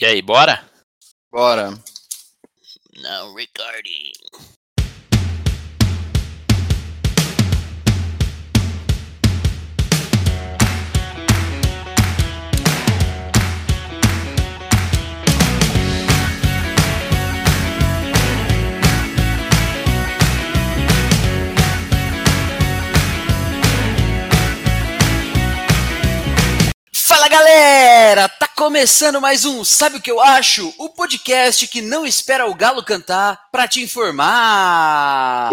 E aí, bora? Bora. Não, recording. Galera, tá começando mais um Sabe o que eu acho? O podcast que não espera o galo cantar pra te informar.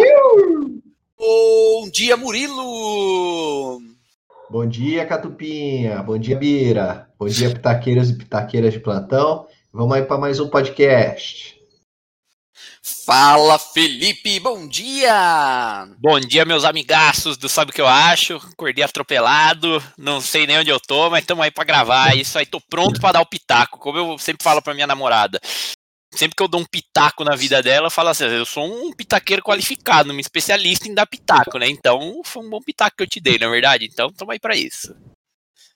Bom dia, Murilo. Bom dia, Catupinha. Bom dia, Bira. Bom dia, pitaqueiros e pitaqueiras de plantão. Vamos aí para mais um podcast. Fala, Felipe. Bom dia. Bom dia, meus amigaços do Sabe o que eu acho? Acordei atropelado, não sei nem onde eu tô, mas estamos aí para gravar. Isso aí, tô pronto para dar o pitaco, como eu sempre falo para minha namorada. Sempre que eu dou um pitaco na vida dela, eu falo assim: eu sou um pitaqueiro qualificado, um especialista em dar pitaco, né? Então, foi um bom pitaco que eu te dei, na verdade. Então, estamos aí para isso.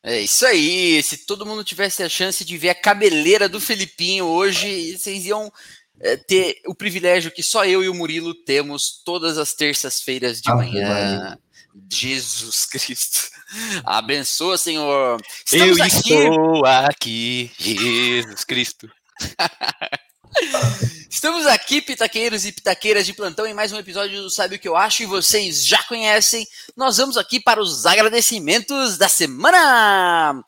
É isso aí. Se todo mundo tivesse a chance de ver a cabeleira do Felipinho hoje, vocês iam é, ter o privilégio que só eu e o Murilo temos todas as terças-feiras de Ave manhã. Jesus Cristo. Abençoa, Senhor. eu Estamos aqui. estou aqui, Jesus Cristo. Estamos aqui, pitaqueiros e pitaqueiras de plantão, em mais um episódio do Sabe o que eu acho e vocês já conhecem. Nós vamos aqui para os agradecimentos da semana.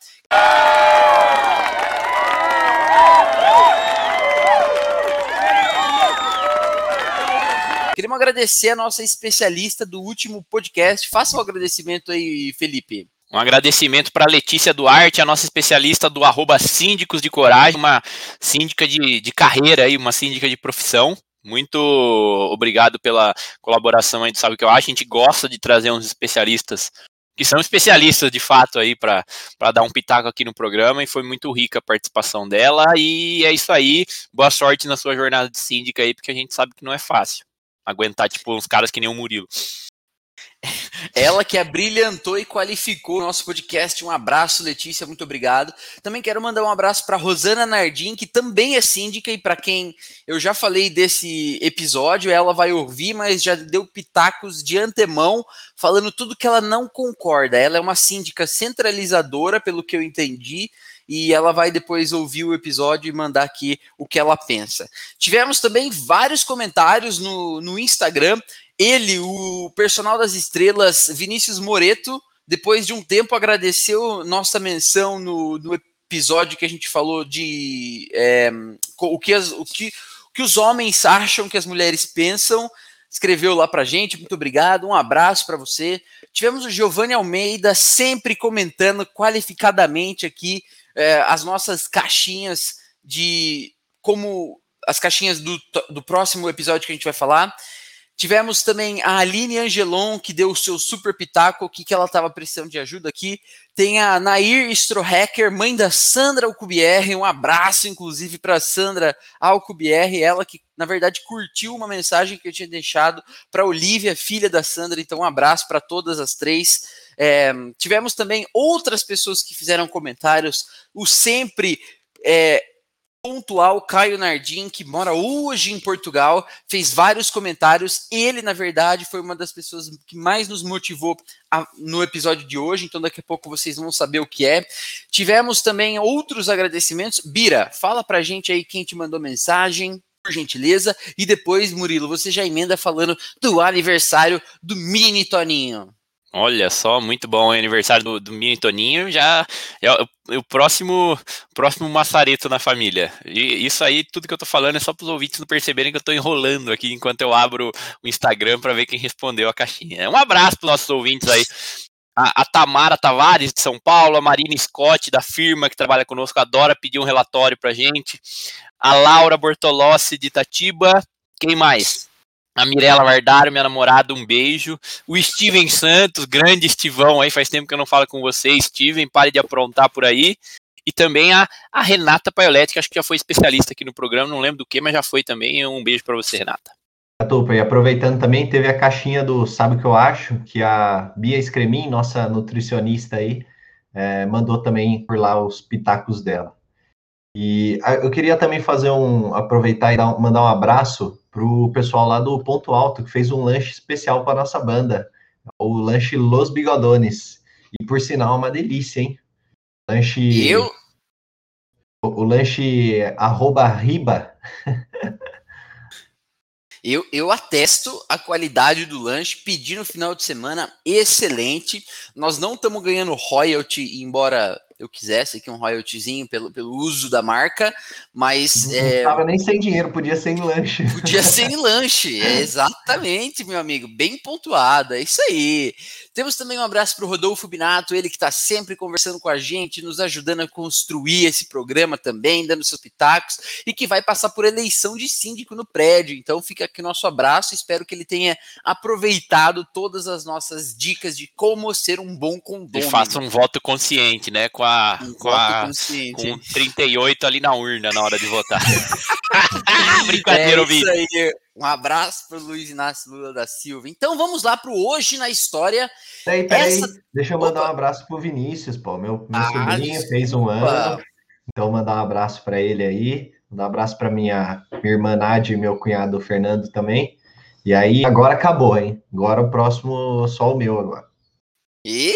Queremos agradecer a nossa especialista do último podcast. Faça um agradecimento aí, Felipe. Um agradecimento para Letícia Duarte, a nossa especialista do arroba Síndicos de Coragem, uma síndica de, de carreira aí, uma síndica de profissão. Muito obrigado pela colaboração aí, sabe o que eu acho. A gente gosta de trazer uns especialistas que são especialistas de fato aí para dar um pitaco aqui no programa e foi muito rica a participação dela. E é isso aí. Boa sorte na sua jornada de síndica aí, porque a gente sabe que não é fácil aguentar, tipo, uns caras que nem o Murilo. Ela que abrilhantou e qualificou o nosso podcast. Um abraço, Letícia, muito obrigado. Também quero mandar um abraço para Rosana Nardim, que também é síndica e para quem eu já falei desse episódio, ela vai ouvir, mas já deu pitacos de antemão, falando tudo que ela não concorda. Ela é uma síndica centralizadora, pelo que eu entendi, e ela vai depois ouvir o episódio e mandar aqui o que ela pensa. Tivemos também vários comentários no, no Instagram. Ele, o personal das estrelas, Vinícius Moreto, depois de um tempo agradeceu nossa menção no, no episódio que a gente falou de é, o, que as, o, que, o que os homens acham que as mulheres pensam. Escreveu lá pra gente, muito obrigado, um abraço para você. Tivemos o Giovanni Almeida sempre comentando qualificadamente aqui é, as nossas caixinhas de como as caixinhas do, do próximo episódio que a gente vai falar. Tivemos também a Aline Angelon, que deu o seu super pitaco, o que, que ela estava precisando de ajuda aqui. Tem a Nair Strohacker, mãe da Sandra Alcubierre. Um abraço, inclusive, para Sandra Alcubierre, ela que, na verdade, curtiu uma mensagem que eu tinha deixado para Olivia, filha da Sandra. Então, um abraço para todas as três. É, tivemos também outras pessoas que fizeram comentários. O sempre. É, pontual Caio Nardim, que mora hoje em Portugal, fez vários comentários. Ele, na verdade, foi uma das pessoas que mais nos motivou a, no episódio de hoje, então daqui a pouco vocês vão saber o que é. Tivemos também outros agradecimentos. Bira, fala pra gente aí quem te mandou mensagem. Por gentileza, e depois, Murilo, você já emenda falando do aniversário do Mini Toninho. Olha só, muito bom o aniversário do, do Mini Toninho. Já é o, o próximo próximo maçareto na família. E isso aí, tudo que eu tô falando é só para os ouvintes não perceberem que eu tô enrolando aqui enquanto eu abro o Instagram para ver quem respondeu a caixinha. Um abraço para nossos ouvintes aí. A, a, Tamara Tavares, de São Paulo, a Marina Scott, da firma que trabalha conosco, adora pedir um relatório pra gente. A Laura Bortolossi, de Itatiba. Quem mais? A Mirella Vardário, minha namorada, um beijo. O Steven Santos, grande Estivão aí, faz tempo que eu não falo com você, Steven, pare de aprontar por aí. E também a, a Renata Paioletti, que acho que já foi especialista aqui no programa, não lembro do que, mas já foi também. Um beijo para você, Renata. E aproveitando também, teve a caixinha do Sabe o que eu acho, que a Bia Scremin, nossa nutricionista aí, é, mandou também por lá os pitacos dela. E ah, eu queria também fazer um. aproveitar e dar, mandar um abraço pro pessoal lá do Ponto Alto, que fez um lanche especial para nossa banda. O lanche Los Bigodones. E por sinal, é uma delícia, hein? Lanche. Eu. O, o lanche arroba riba. Eu, eu atesto a qualidade do lanche, pedi no final de semana, excelente. Nós não estamos ganhando royalty, embora eu quisesse aqui um royaltyzinho pelo, pelo uso da marca, mas. Não é, tava nem sem dinheiro, podia ser em lanche. Podia ser em lanche, é exatamente, meu amigo, bem pontuado, é isso aí. Temos também um abraço para o Rodolfo Binato, ele que está sempre conversando com a gente, nos ajudando a construir esse programa também, dando seus pitacos, e que vai passar por eleição de síndico no prédio. Então fica aqui nosso abraço, espero que ele tenha aproveitado todas as nossas dicas de como ser um bom condômino. E faça um voto consciente, né? Com a, Um com, a com 38 ali na urna na hora de votar. Brincadeira, é ouvinte. isso aí. Um abraço para o Luiz Inácio Lula da Silva. Então vamos lá para o Hoje na História. Peraí, peraí. Essa- Deixa eu mandar Opa. um abraço pro Vinícius, pô. Meu, meu Ah, sobrinho fez um desculpa. ano. Então, mandar um abraço para ele aí. Mandar um abraço para minha, minha irmã Nádia e meu cunhado Fernando também. E aí, agora acabou, hein? Agora o próximo, só o meu agora. E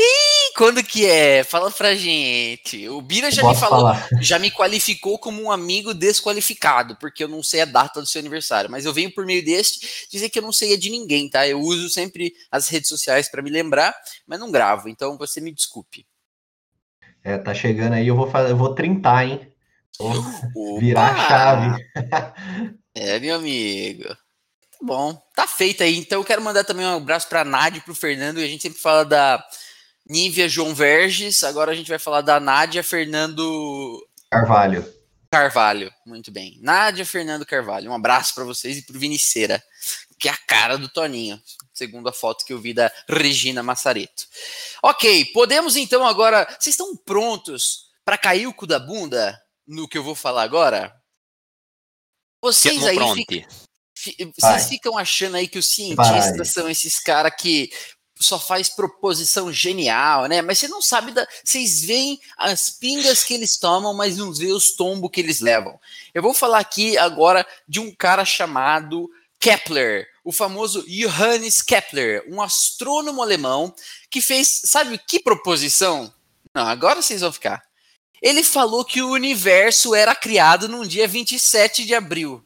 quando que é? Fala pra gente. O Bira já me Posso falou, falar? já me qualificou como um amigo desqualificado, porque eu não sei a data do seu aniversário. Mas eu venho por meio deste dizer que eu não sei a de ninguém, tá? Eu uso sempre as redes sociais para me lembrar, mas não gravo. Então você me desculpe. É, tá chegando aí, eu vou fazer, eu vou trintar, hein? Vou virar a chave. É, meu amigo. Tá bom, tá feito aí. Então eu quero mandar também um abraço pra Nádia e pro Fernando. E a gente sempre fala da Nívia João Verges. Agora a gente vai falar da Nádia Fernando Carvalho. Carvalho. Muito bem. Nádia Fernando Carvalho. Um abraço pra vocês e pro Viniceira, que é a cara do Toninho, segundo a foto que eu vi da Regina Massareto. Ok, podemos então agora. Vocês estão prontos pra cair o cu da bunda no que eu vou falar agora? Vocês aí pronto. ficam Fi- Vai. Vocês ficam achando aí que os cientistas Vai. são esses caras que só faz proposição genial, né? Mas você não sabe da. Vocês veem as pingas que eles tomam, mas não vê os tombos que eles levam. Eu vou falar aqui agora de um cara chamado Kepler, o famoso Johannes Kepler, um astrônomo alemão que fez, sabe que proposição? Não, agora vocês vão ficar. Ele falou que o universo era criado num dia 27 de abril.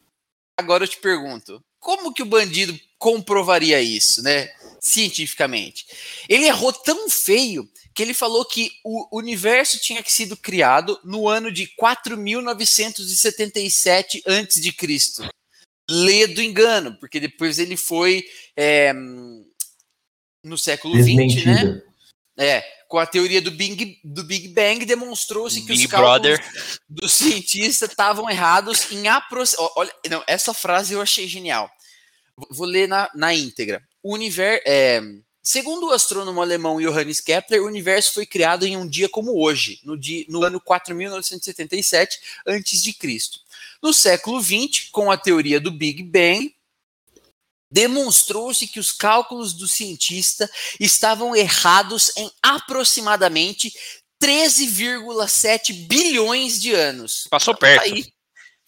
Agora eu te pergunto, como que o bandido comprovaria isso, né? Cientificamente. Ele errou tão feio que ele falou que o universo tinha sido criado no ano de 4.977 antes de Cristo. Lê do engano, porque depois ele foi é, no século XX, né? É, com a teoria do Big, do Big Bang demonstrou-se que Big os cálculos Brother. dos cientistas estavam errados em aproximar. Olha, não, essa frase eu achei genial. Vou- Vou ler na, na íntegra. Universo, segundo o astrônomo alemão Johannes Kepler, o universo foi criado em um dia como hoje, no, dia, no ano 4977 a.C. No século XX, com a teoria do Big Bang, demonstrou-se que os cálculos do cientista estavam errados em aproximadamente 13,7 bilhões de anos. Passou perto. aí.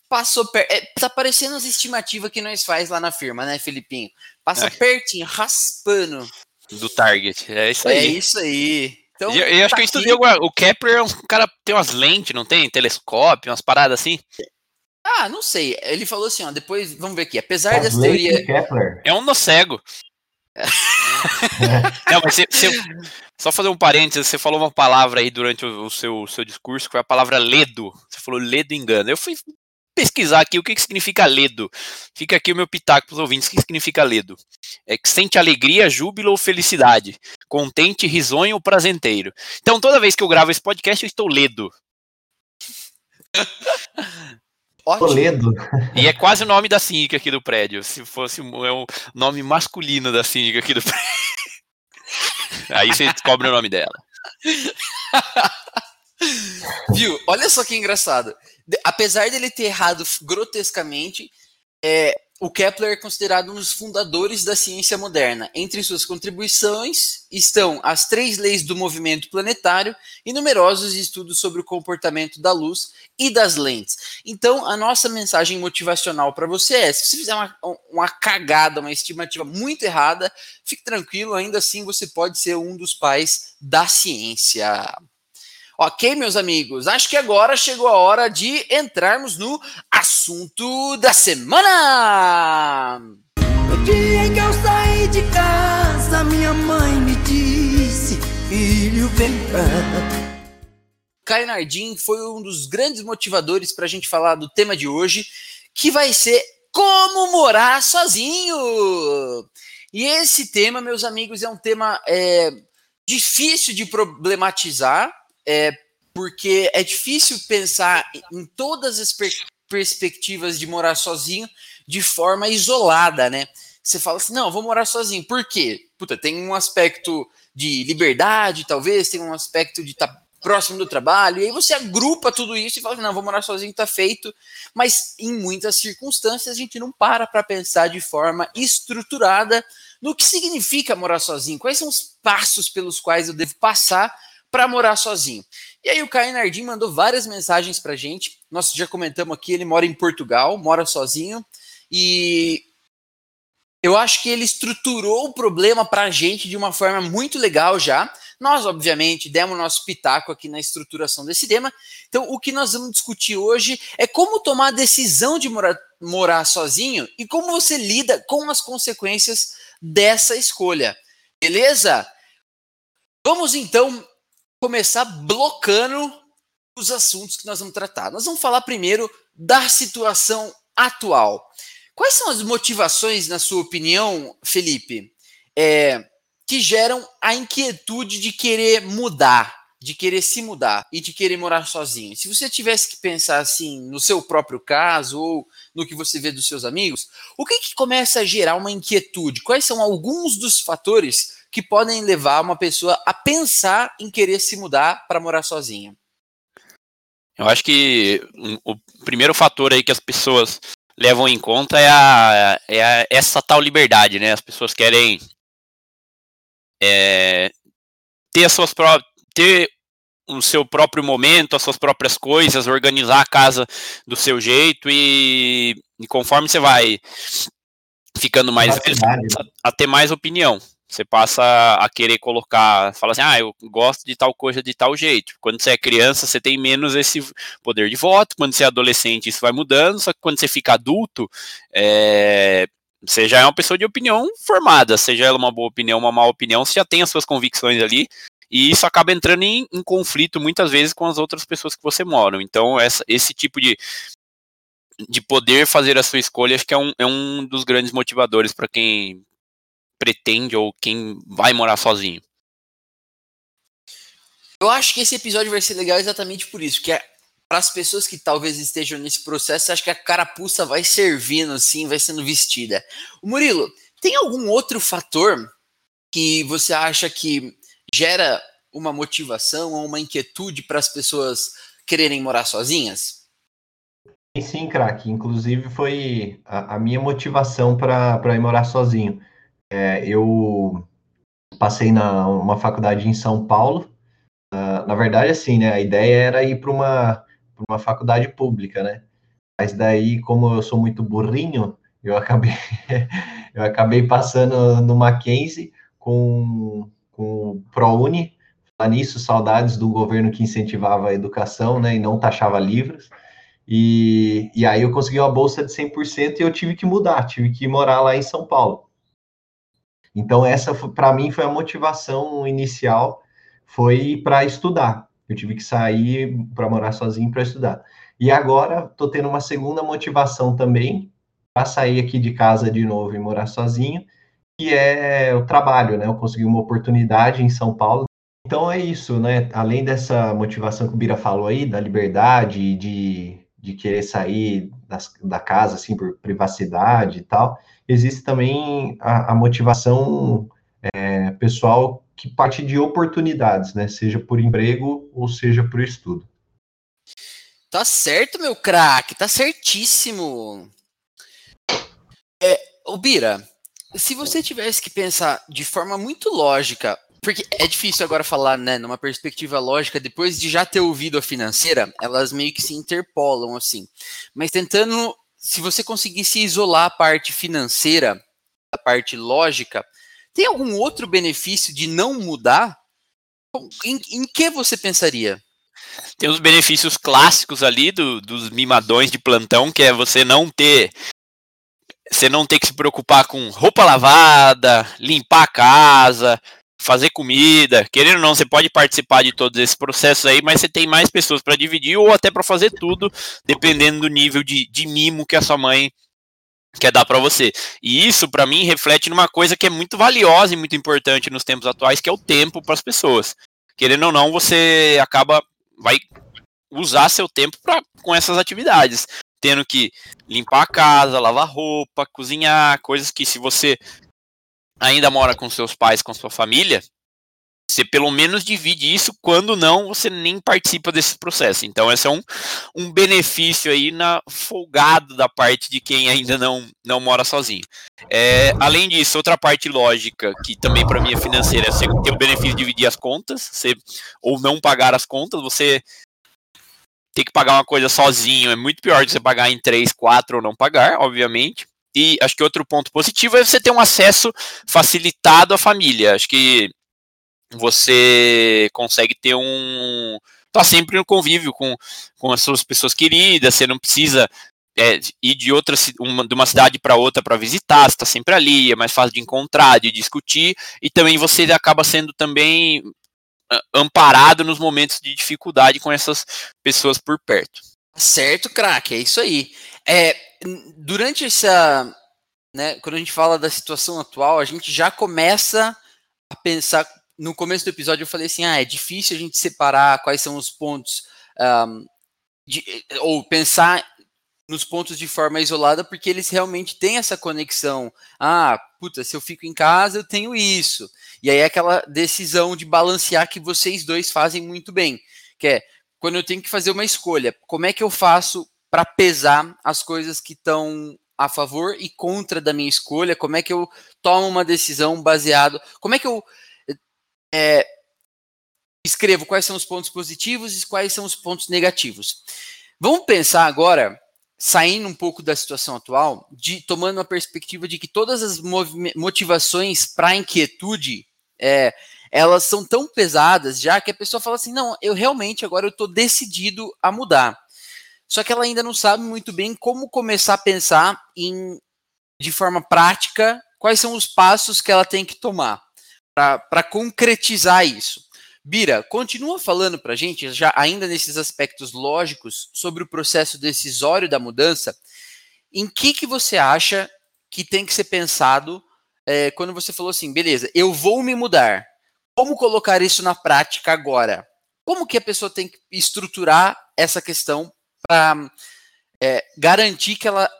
Passou perto. É, tá parecendo as estimativas que nós faz lá na firma, né, Felipinho? Passa É. pertinho, raspando. Do Target. É isso É aí. isso aí. Então, eu, eu acho tá que eu aqui. estudei alguma- O Kepler é um cara tem umas lentes, não tem? Telescópio, umas paradas assim. Ah, não sei. Ele falou assim, ó, depois, vamos ver aqui. Apesar As dessa teoria... Kepler. É um no cego. Não, mas você, você- só fazer um parênteses, você falou uma palavra aí durante o, o seu, o seu discurso, que foi a palavra ledo. Você falou ledo engano. Eu fui pesquisar aqui o que, que significa ledo. Fica aqui o meu pitaco para os ouvintes. O que significa ledo? É que sente alegria, júbilo ou felicidade. Contente, risonho ou prazenteiro. Então, toda vez que eu gravo esse podcast, eu estou ledo. Ótimo. Toledo. E é quase o nome da síndica aqui do prédio. Se fosse é o nome masculino da síndica aqui do prédio. Aí você descobre o nome dela. Viu? Olha só que engraçado. Apesar dele ter errado grotescamente, é, o Kepler é considerado um dos fundadores da ciência moderna. Entre suas contribuições estão as três leis do movimento planetário e numerosos estudos sobre o comportamento da luz e das lentes. Então, a nossa mensagem motivacional para você é: se você fizer uma, uma cagada, uma estimativa muito errada, fique tranquilo, ainda assim você pode ser um dos pais da ciência. Ok, meus amigos, acho que agora chegou a hora de entrarmos no assunto da semana. No dia em que eu saí de casa, minha mãe me disse: Filho, vem cá. Caio Nardim foi um dos grandes motivadores para a gente falar do tema de hoje, que vai ser como morar sozinho. E esse tema, meus amigos, é um tema é, difícil de problematizar, é, porque é difícil pensar em todas as per perspectivas de morar sozinho de forma isolada, né? Você fala assim, não, vou morar sozinho. Por quê? Puta, tem um aspecto de liberdade, talvez, tem um aspecto de estar tá próximo do trabalho, e aí você agrupa tudo isso e fala, não, vou morar sozinho, tá feito. Mas em muitas circunstâncias a gente não para para pensar de forma estruturada no que significa morar sozinho, quais são os passos pelos quais eu devo passar para morar sozinho. E aí o Caio Nardim mandou várias mensagens para gente. Nós já comentamos aqui, ele mora em Portugal, mora sozinho e eu acho que ele estruturou o problema para a gente de uma forma muito legal já. Nós, obviamente, demos nosso pitaco aqui na estruturação desse tema. Então, o que nós vamos discutir hoje é como tomar a decisão de morar, morar sozinho e como você lida com as consequências dessa escolha. Beleza? Vamos então começar blocando os assuntos que nós vamos tratar. Nós vamos falar primeiro da situação atual. Quais são as motivações, na sua opinião, Felipe, é, que geram a inquietude de querer mudar, de querer se mudar e de querer morar sozinho? Se você tivesse que pensar assim no seu próprio caso ou no que você vê dos seus amigos, o que, que começa a gerar uma inquietude? Quais são alguns dos fatores que podem levar uma pessoa a pensar em querer se mudar para morar sozinha? Eu acho que o primeiro fator aí que as pessoas levam em conta é, a, é a, essa tal liberdade, né? As pessoas querem é, ter as suas próprias ter o seu próprio momento, as suas próprias coisas, organizar a casa do seu jeito e, e conforme você vai ficando mais velho, a ter mais opinião. Você passa a querer colocar, fala assim, ah, eu gosto de tal coisa de tal jeito. Quando você é criança, você tem menos esse poder de voto. Quando você é adolescente, isso vai mudando. Só que quando você fica adulto, é, você já é uma pessoa de opinião formada. Seja ela uma boa opinião, uma má opinião, você já tem as suas convicções ali. E isso acaba entrando em, em conflito muitas vezes com as outras pessoas que você mora. Então, essa, esse tipo de, de poder fazer a sua escolha, acho que é um, é um dos grandes motivadores para quem pretende ou quem vai morar sozinho. Eu acho que esse episódio vai ser legal exatamente por isso, que é para as pessoas que talvez estejam nesse processo, acho que a carapuça vai servindo assim, vai sendo vestida. O Murilo, tem algum outro fator que você acha que gera uma motivação ou uma inquietude para as pessoas quererem morar sozinhas? Sim, craque. Inclusive foi a, a minha motivação para ir morar sozinho. É, eu passei na uma faculdade em São Paulo. Uh, na verdade, assim, né? A ideia era ir para uma, uma faculdade pública, né? Mas daí, como eu sou muito burrinho, eu acabei, eu acabei passando no Mackenzie com, com o ProUni. Falar nisso, saudades do governo que incentivava a educação, né? E não taxava livros. E, e aí eu consegui uma bolsa de 100% e eu tive que mudar, tive que morar lá em São Paulo. Então, essa, para mim, foi a motivação inicial, foi para estudar. Eu tive que sair para morar sozinho para estudar. E agora, estou tendo uma segunda motivação também, para sair aqui de casa de novo e morar sozinho, que é o trabalho, né? Eu consegui uma oportunidade em São Paulo. Então, é isso, né? Além dessa motivação que o Bira falou aí, da liberdade, de, de querer sair das, da casa, assim, por privacidade e tal, existe também a, a motivação é, pessoal que parte de oportunidades, né? Seja por emprego ou seja por estudo. Tá certo, meu craque, tá certíssimo. É, o Bira, se você tivesse que pensar de forma muito lógica, porque é difícil agora falar, né, numa perspectiva lógica, depois de já ter ouvido a financeira, elas meio que se interpolam assim. Mas tentando, se você conseguisse isolar a parte financeira, a parte lógica, tem algum outro benefício de não mudar? Em, em que você pensaria? Tem os benefícios clássicos ali do, dos mimadões de plantão, que é você não ter você não ter que se preocupar com roupa lavada, limpar a casa, fazer comida, querendo ou não, você pode participar de todos esses processos aí, mas você tem mais pessoas para dividir ou até para fazer tudo, dependendo do nível de, de mimo que a sua mãe quer dar para você. E isso, para mim, reflete numa coisa que é muito valiosa e muito importante nos tempos atuais, que é o tempo para as pessoas. Querendo ou não, você acaba vai usar seu tempo pra, com essas atividades, tendo que limpar a casa, lavar roupa, cozinhar, coisas que se você ainda mora com seus pais, com sua família, você pelo menos divide isso, quando não, você nem participa desse processo. Então, esse é um, um benefício aí na folgado da parte de quem ainda não, não mora sozinho. É, além disso, outra parte lógica, que também para mim é financeira, é você ter o benefício de dividir as contas, você, ou não pagar as contas, você ter que pagar uma coisa sozinho é muito pior de você pagar em três, quatro ou não pagar, obviamente. E acho que outro ponto positivo é você ter um acesso facilitado à família. Acho que você consegue ter um. tá sempre no convívio com, com as suas pessoas queridas, você não precisa é, ir de outra uma, de uma cidade para outra para visitar, está sempre ali, é mais fácil de encontrar, de discutir, e também você acaba sendo também amparado nos momentos de dificuldade com essas pessoas por perto. Certo, craque, é isso aí. É, durante essa, né, quando a gente fala da situação atual, a gente já começa a pensar no começo do episódio eu falei assim, ah, é difícil a gente separar quais são os pontos, um, de, ou pensar nos pontos de forma isolada, porque eles realmente têm essa conexão. Ah, puta, se eu fico em casa, eu tenho isso. E aí é aquela decisão de balancear que vocês dois fazem muito bem, que é quando eu tenho que fazer uma escolha, como é que eu faço para pesar as coisas que estão a favor e contra da minha escolha? Como é que eu tomo uma decisão baseado? Como é que eu é, escrevo quais são os pontos positivos e quais são os pontos negativos. Vamos pensar agora, saindo um pouco da situação atual, de tomando a perspectiva de que todas as motivações para inquietude, é, elas são tão pesadas já que a pessoa fala assim, não, eu realmente agora eu estou decidido a mudar. Só que ela ainda não sabe muito bem como começar a pensar em, de forma prática, quais são os passos que ela tem que tomar para concretizar isso. Bira, continua falando para a gente, já ainda nesses aspectos lógicos, sobre o processo decisório da mudança. Em que, que você acha que tem que ser pensado é, quando você falou assim, beleza, eu vou me mudar. Como colocar isso na prática agora? Como que a pessoa tem que estruturar essa questão para é, garantir que ela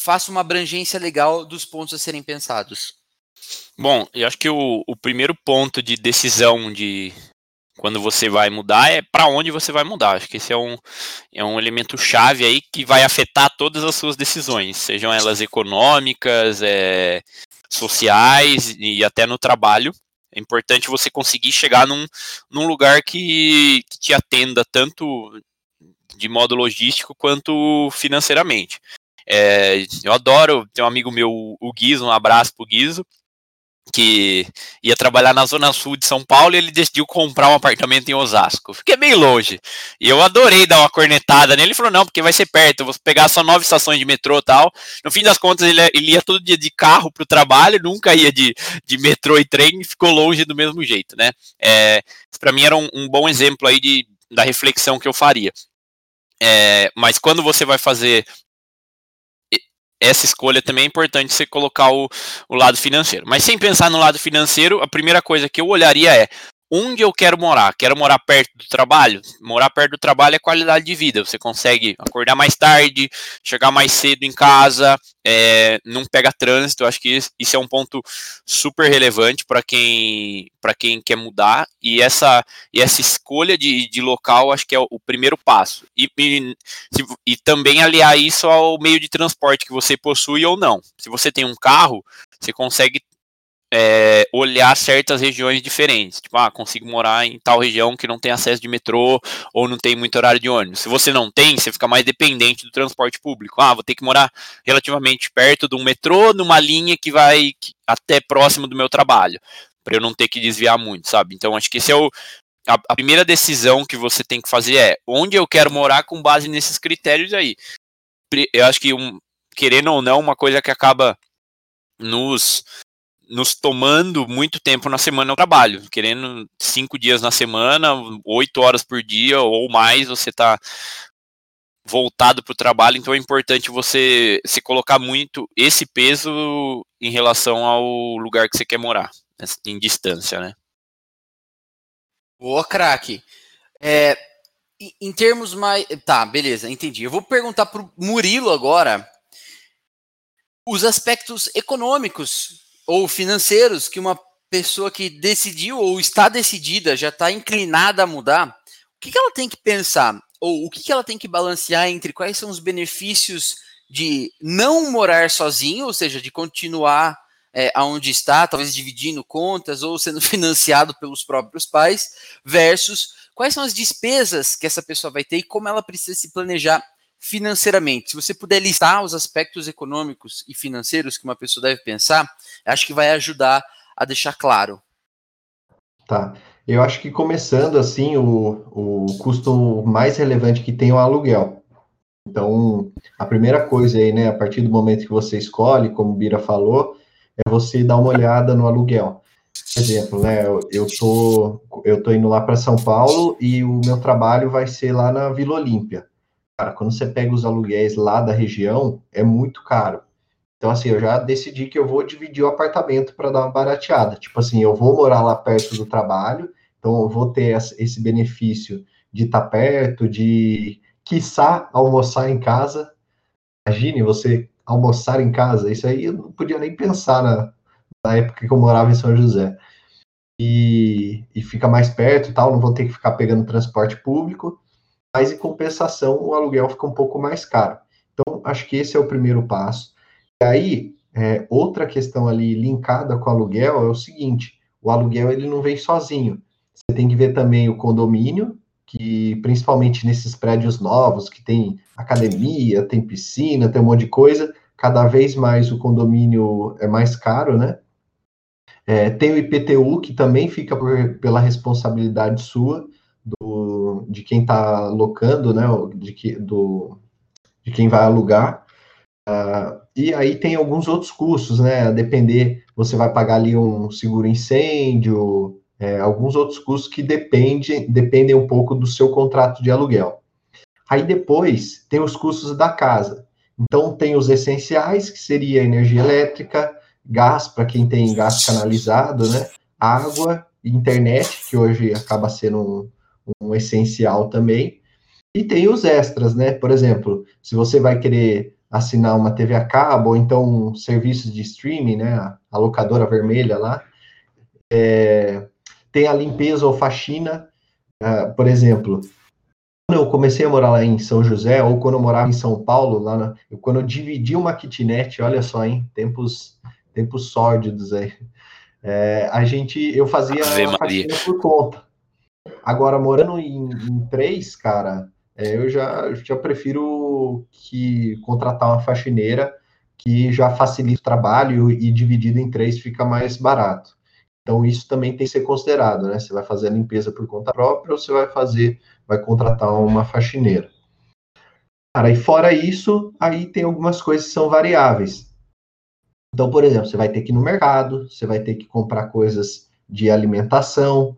faça uma abrangência legal dos pontos a serem pensados? Bom, eu acho que o, o primeiro ponto de decisão de quando você vai mudar é para onde você vai mudar. Acho que esse é um, é um elemento chave aí que vai afetar todas as suas decisões, sejam elas econômicas, é, sociais e até no trabalho. É importante você conseguir chegar num, num lugar que, que te atenda tanto de modo logístico quanto financeiramente. É, eu adoro, tem um amigo meu, o Guizo, um abraço pro Guizo, que ia trabalhar na zona sul de São Paulo e ele decidiu comprar um apartamento em Osasco. Fiquei bem longe. E eu adorei dar uma cornetada nele. Ele falou: não, porque vai ser perto, eu vou pegar só nove estações de metrô e tal. No fim das contas, ele, ele ia todo dia de carro para o trabalho, nunca ia de, de metrô e trem e ficou longe do mesmo jeito, né? É, para mim era um, um, bom exemplo aí de, da reflexão que eu faria. É, mas quando você vai fazer essa escolha também é importante você colocar o, o lado financeiro. Mas sem pensar no lado financeiro, a primeira coisa que eu olharia é onde eu quero morar? Quero morar perto do trabalho? Morar perto do trabalho é qualidade de vida. Você consegue acordar mais tarde, chegar mais cedo em casa, é, não pega trânsito. Eu acho que isso é um ponto super relevante para quem para quem quer mudar. E essa, e essa escolha de, de local acho que é o, primeiro passo. E, e, e também aliar isso ao meio de transporte que você possui ou não. Se você tem um carro, você consegue é, olhar certas regiões diferentes. Tipo, ah, consigo morar em tal região que não tem acesso de metrô ou não tem muito horário de ônibus. Se você não tem, você fica mais dependente do transporte público. Ah, vou ter que morar relativamente perto de um metrô, numa linha que vai até próximo do meu trabalho, para eu não ter que desviar muito, sabe? Então, acho que esse é o. A, primeira decisão que você tem que fazer é onde eu quero morar com base nesses critérios aí. Eu acho que, um, querendo ou não, uma coisa que acaba nos nos tomando muito tempo na semana no trabalho, querendo cinco dias na semana, oito horas por dia ou mais, você está voltado para o trabalho, então é importante você se colocar muito esse peso em relação ao lugar que você quer morar, em distância, né? Boa, craque. É, em termos mais. Tá, beleza, entendi. Eu vou perguntar para o Murilo agora os aspectos econômicos ou financeiros que uma pessoa que decidiu ou está decidida, já está inclinada a mudar, o que, que ela tem que pensar? Ou o que, que ela tem que balancear entre quais são os benefícios de não morar sozinho, ou seja, de continuar é, aonde está, talvez dividindo contas ou sendo financiado pelos próprios pais, versus quais são as despesas que essa pessoa vai ter e como ela precisa se planejar financeiramente. Se você puder listar os aspectos econômicos e financeiros que uma pessoa deve pensar, acho que vai ajudar a deixar claro. Tá. Eu acho que começando assim, o, o custo mais relevante que tem é o aluguel. Então, a primeira coisa aí, né, a partir do momento que você escolhe, como o Bira falou, é você dar uma olhada no aluguel. Por exemplo, né, eu, tô, eu tô indo lá para São Paulo e o meu trabalho vai ser lá na Vila Olímpia cara, quando você pega os aluguéis lá da região, é muito caro. Então, assim, eu já decidi que eu vou dividir o apartamento para dar uma barateada. Tipo assim, eu vou morar lá perto do trabalho, então eu vou ter esse benefício de estar tá perto, de, quiçá, almoçar em casa. Imagine você almoçar em casa, isso aí eu não podia nem pensar na, na época que eu morava em São José. E, e fica mais perto e tal, não vou ter que ficar pegando transporte público mas em compensação o aluguel fica um pouco mais caro. Então, acho que esse é o primeiro passo. E aí, é, outra questão ali linkada com o aluguel é o seguinte: o aluguel ele não vem sozinho. Você tem que ver também o condomínio, que principalmente nesses prédios novos, que tem academia, tem piscina, tem um monte de coisa, cada vez mais o condomínio é mais caro, né? É, tem o IPTU, que também fica por, pela responsabilidade sua de quem está locando, né, de, que, do, de quem vai alugar. Uh, e aí tem alguns outros custos, né, a depender, você vai pagar ali um seguro incêndio, é, alguns outros custos que depende, dependem um pouco do seu contrato de aluguel. Aí depois tem os custos da casa. Então tem os essenciais, que seria energia elétrica, gás para quem tem gás canalizado, né? Água, internet, que hoje acaba sendo um, um essencial também. E tem os extras, né? Por exemplo, se você vai querer assinar uma TV a cabo, ou então serviços de streaming, né? A locadora vermelha lá. É, tem a limpeza ou faxina. Uh, por exemplo, quando eu comecei a morar lá em São José, ou quando eu morava em São Paulo, lá na, eu, quando eu dividi uma kitnet, olha só, hein? Tempos, tempos sórdidos aí. É, a gente, eu fazia a faxina por conta. Agora, morando em, em três, cara, é, eu já, já prefiro que contratar uma faxineira que já facilita o trabalho e dividido em três fica mais barato. Então, isso também tem que ser considerado, né? Você vai fazer a limpeza por conta própria ou você vai fazer, vai contratar uma faxineira. Cara, e fora isso, aí tem algumas coisas que são variáveis. Então, por exemplo, você vai ter que ir no mercado, você vai ter que comprar coisas de alimentação,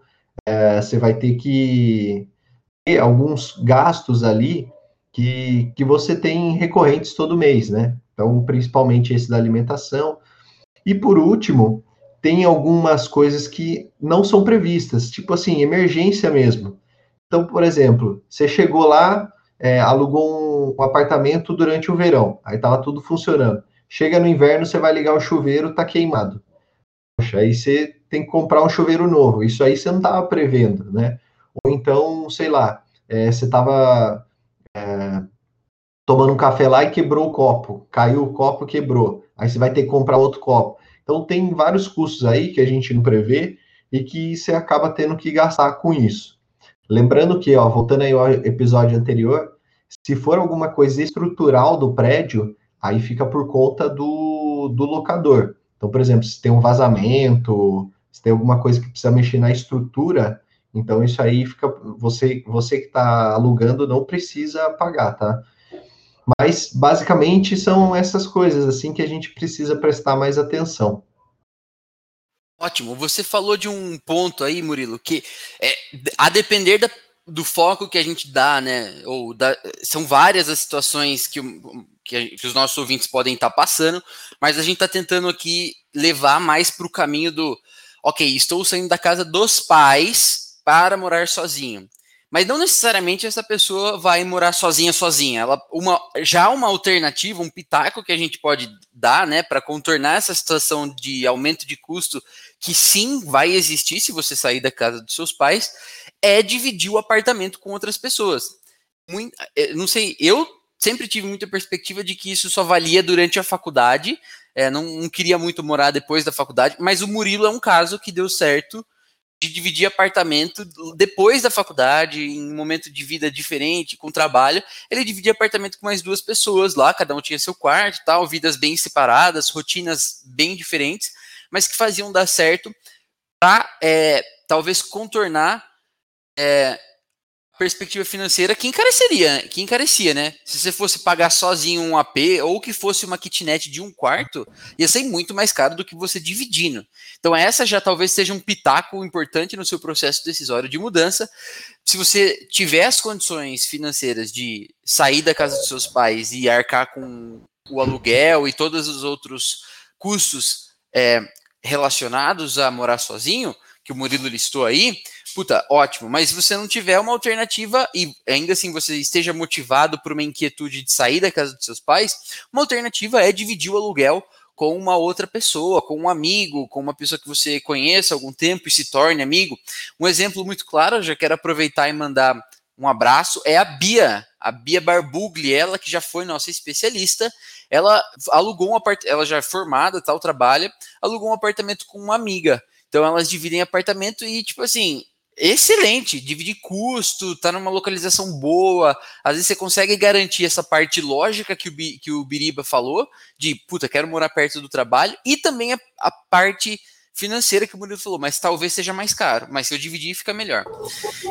é, você vai ter que ter alguns gastos ali que, que você tem recorrentes todo mês, né? Então, principalmente esse da alimentação. E por último, tem algumas coisas que não são previstas, tipo assim, emergência mesmo. Então, por exemplo, você chegou lá, é, alugou um, um, apartamento durante o verão, aí estava tudo funcionando. Chega no inverno, você vai ligar o chuveiro, tá queimado. Poxa, aí você tem que comprar um chuveiro novo. Isso aí você não estava prevendo, né? Ou então, sei lá, é, você estava é, tomando um café lá e quebrou o copo, caiu o copo, quebrou. Aí você vai ter que comprar outro copo. Então tem vários custos aí que a gente não prevê e que você acaba tendo que gastar com isso. Lembrando que, ó, voltando aí ao episódio anterior, se for alguma coisa estrutural do prédio, aí fica por conta do, do locador. Então, por exemplo, se tem um vazamento, se tem alguma coisa que precisa mexer na estrutura, então isso aí fica. Você, você que está alugando não precisa pagar, tá? Mas basicamente são essas coisas assim que a gente precisa prestar mais atenção. Ótimo. Você falou de um ponto aí, Murilo, que é, a depender da, do foco que a gente dá, né? Ou da, são várias as situações que, que, que, os nossos ouvintes podem estar passando, mas a gente está tentando aqui levar mais para o caminho do, ok, estou saindo da casa dos pais para morar sozinho. Mas não necessariamente essa pessoa vai morar sozinha, sozinha. Ela, uma, já uma alternativa, um pitaco que a gente pode dar, né, para contornar essa situação de aumento de custo, que sim vai existir se você sair da casa dos seus pais, é dividir o apartamento com outras pessoas. Muito, é, não sei, eu sempre tive muita perspectiva de que isso só valia durante a faculdade. É, não, não queria muito morar depois da faculdade, mas o Murilo é um caso que deu certo de dividir apartamento depois da faculdade, em um momento de vida diferente, com trabalho, ele dividia apartamento com mais duas pessoas lá, cada um tinha seu quarto tal, vidas bem separadas, rotinas bem diferentes, mas que faziam dar certo para é, talvez contornar é, perspectiva financeira que encareceria, que encarecia, né? Se você fosse pagar sozinho um AP ou que fosse uma kitnet de um quarto, ia ser muito mais caro do que você dividindo. Então essa já talvez seja um pitaco importante no seu processo decisório de mudança. Se você tiver as condições financeiras de sair da casa dos seus pais e arcar com o aluguel e todos os outros custos é, relacionados a morar sozinho, que o Murilo listou aí, puta, ótimo. Mas se você não tiver uma alternativa e ainda assim você esteja motivado por uma inquietude de sair da casa dos seus pais, uma alternativa é dividir o aluguel com uma outra pessoa, com um amigo, com uma pessoa que você conheça há algum tempo e se torne amigo. Um exemplo muito claro, já quero aproveitar e mandar um abraço, é a Bia, a Bia Barbugli, ela que já foi nossa especialista, ela alugou um apartamento, ela já é formada, tal, trabalha, alugou um apartamento com uma amiga. Então elas dividem apartamento e, tipo assim, excelente, dividir custo, tá numa localização boa, às vezes você consegue garantir essa parte lógica que o, que o Biriba falou, de puta, quero morar perto do trabalho, e também a, a parte financeira que o Murilo falou, mas talvez seja mais caro, mas se eu dividir fica melhor.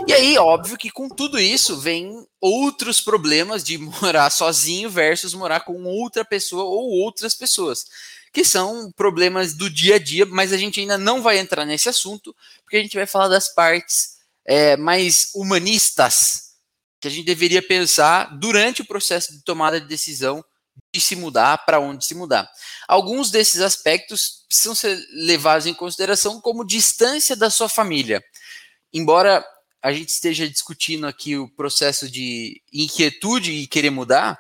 E aí, óbvio que com tudo isso vem outros problemas de morar sozinho versus morar com outra pessoa ou outras pessoas que são problemas do dia a dia, mas a gente ainda não vai entrar nesse assunto, porque a gente vai falar das partes é, mais humanistas que a gente deveria pensar durante o processo de tomada de decisão de se mudar, para onde se mudar. Alguns desses aspectos precisam ser levados em consideração como distância da sua família. Embora a gente esteja discutindo aqui o processo de inquietude e querer mudar,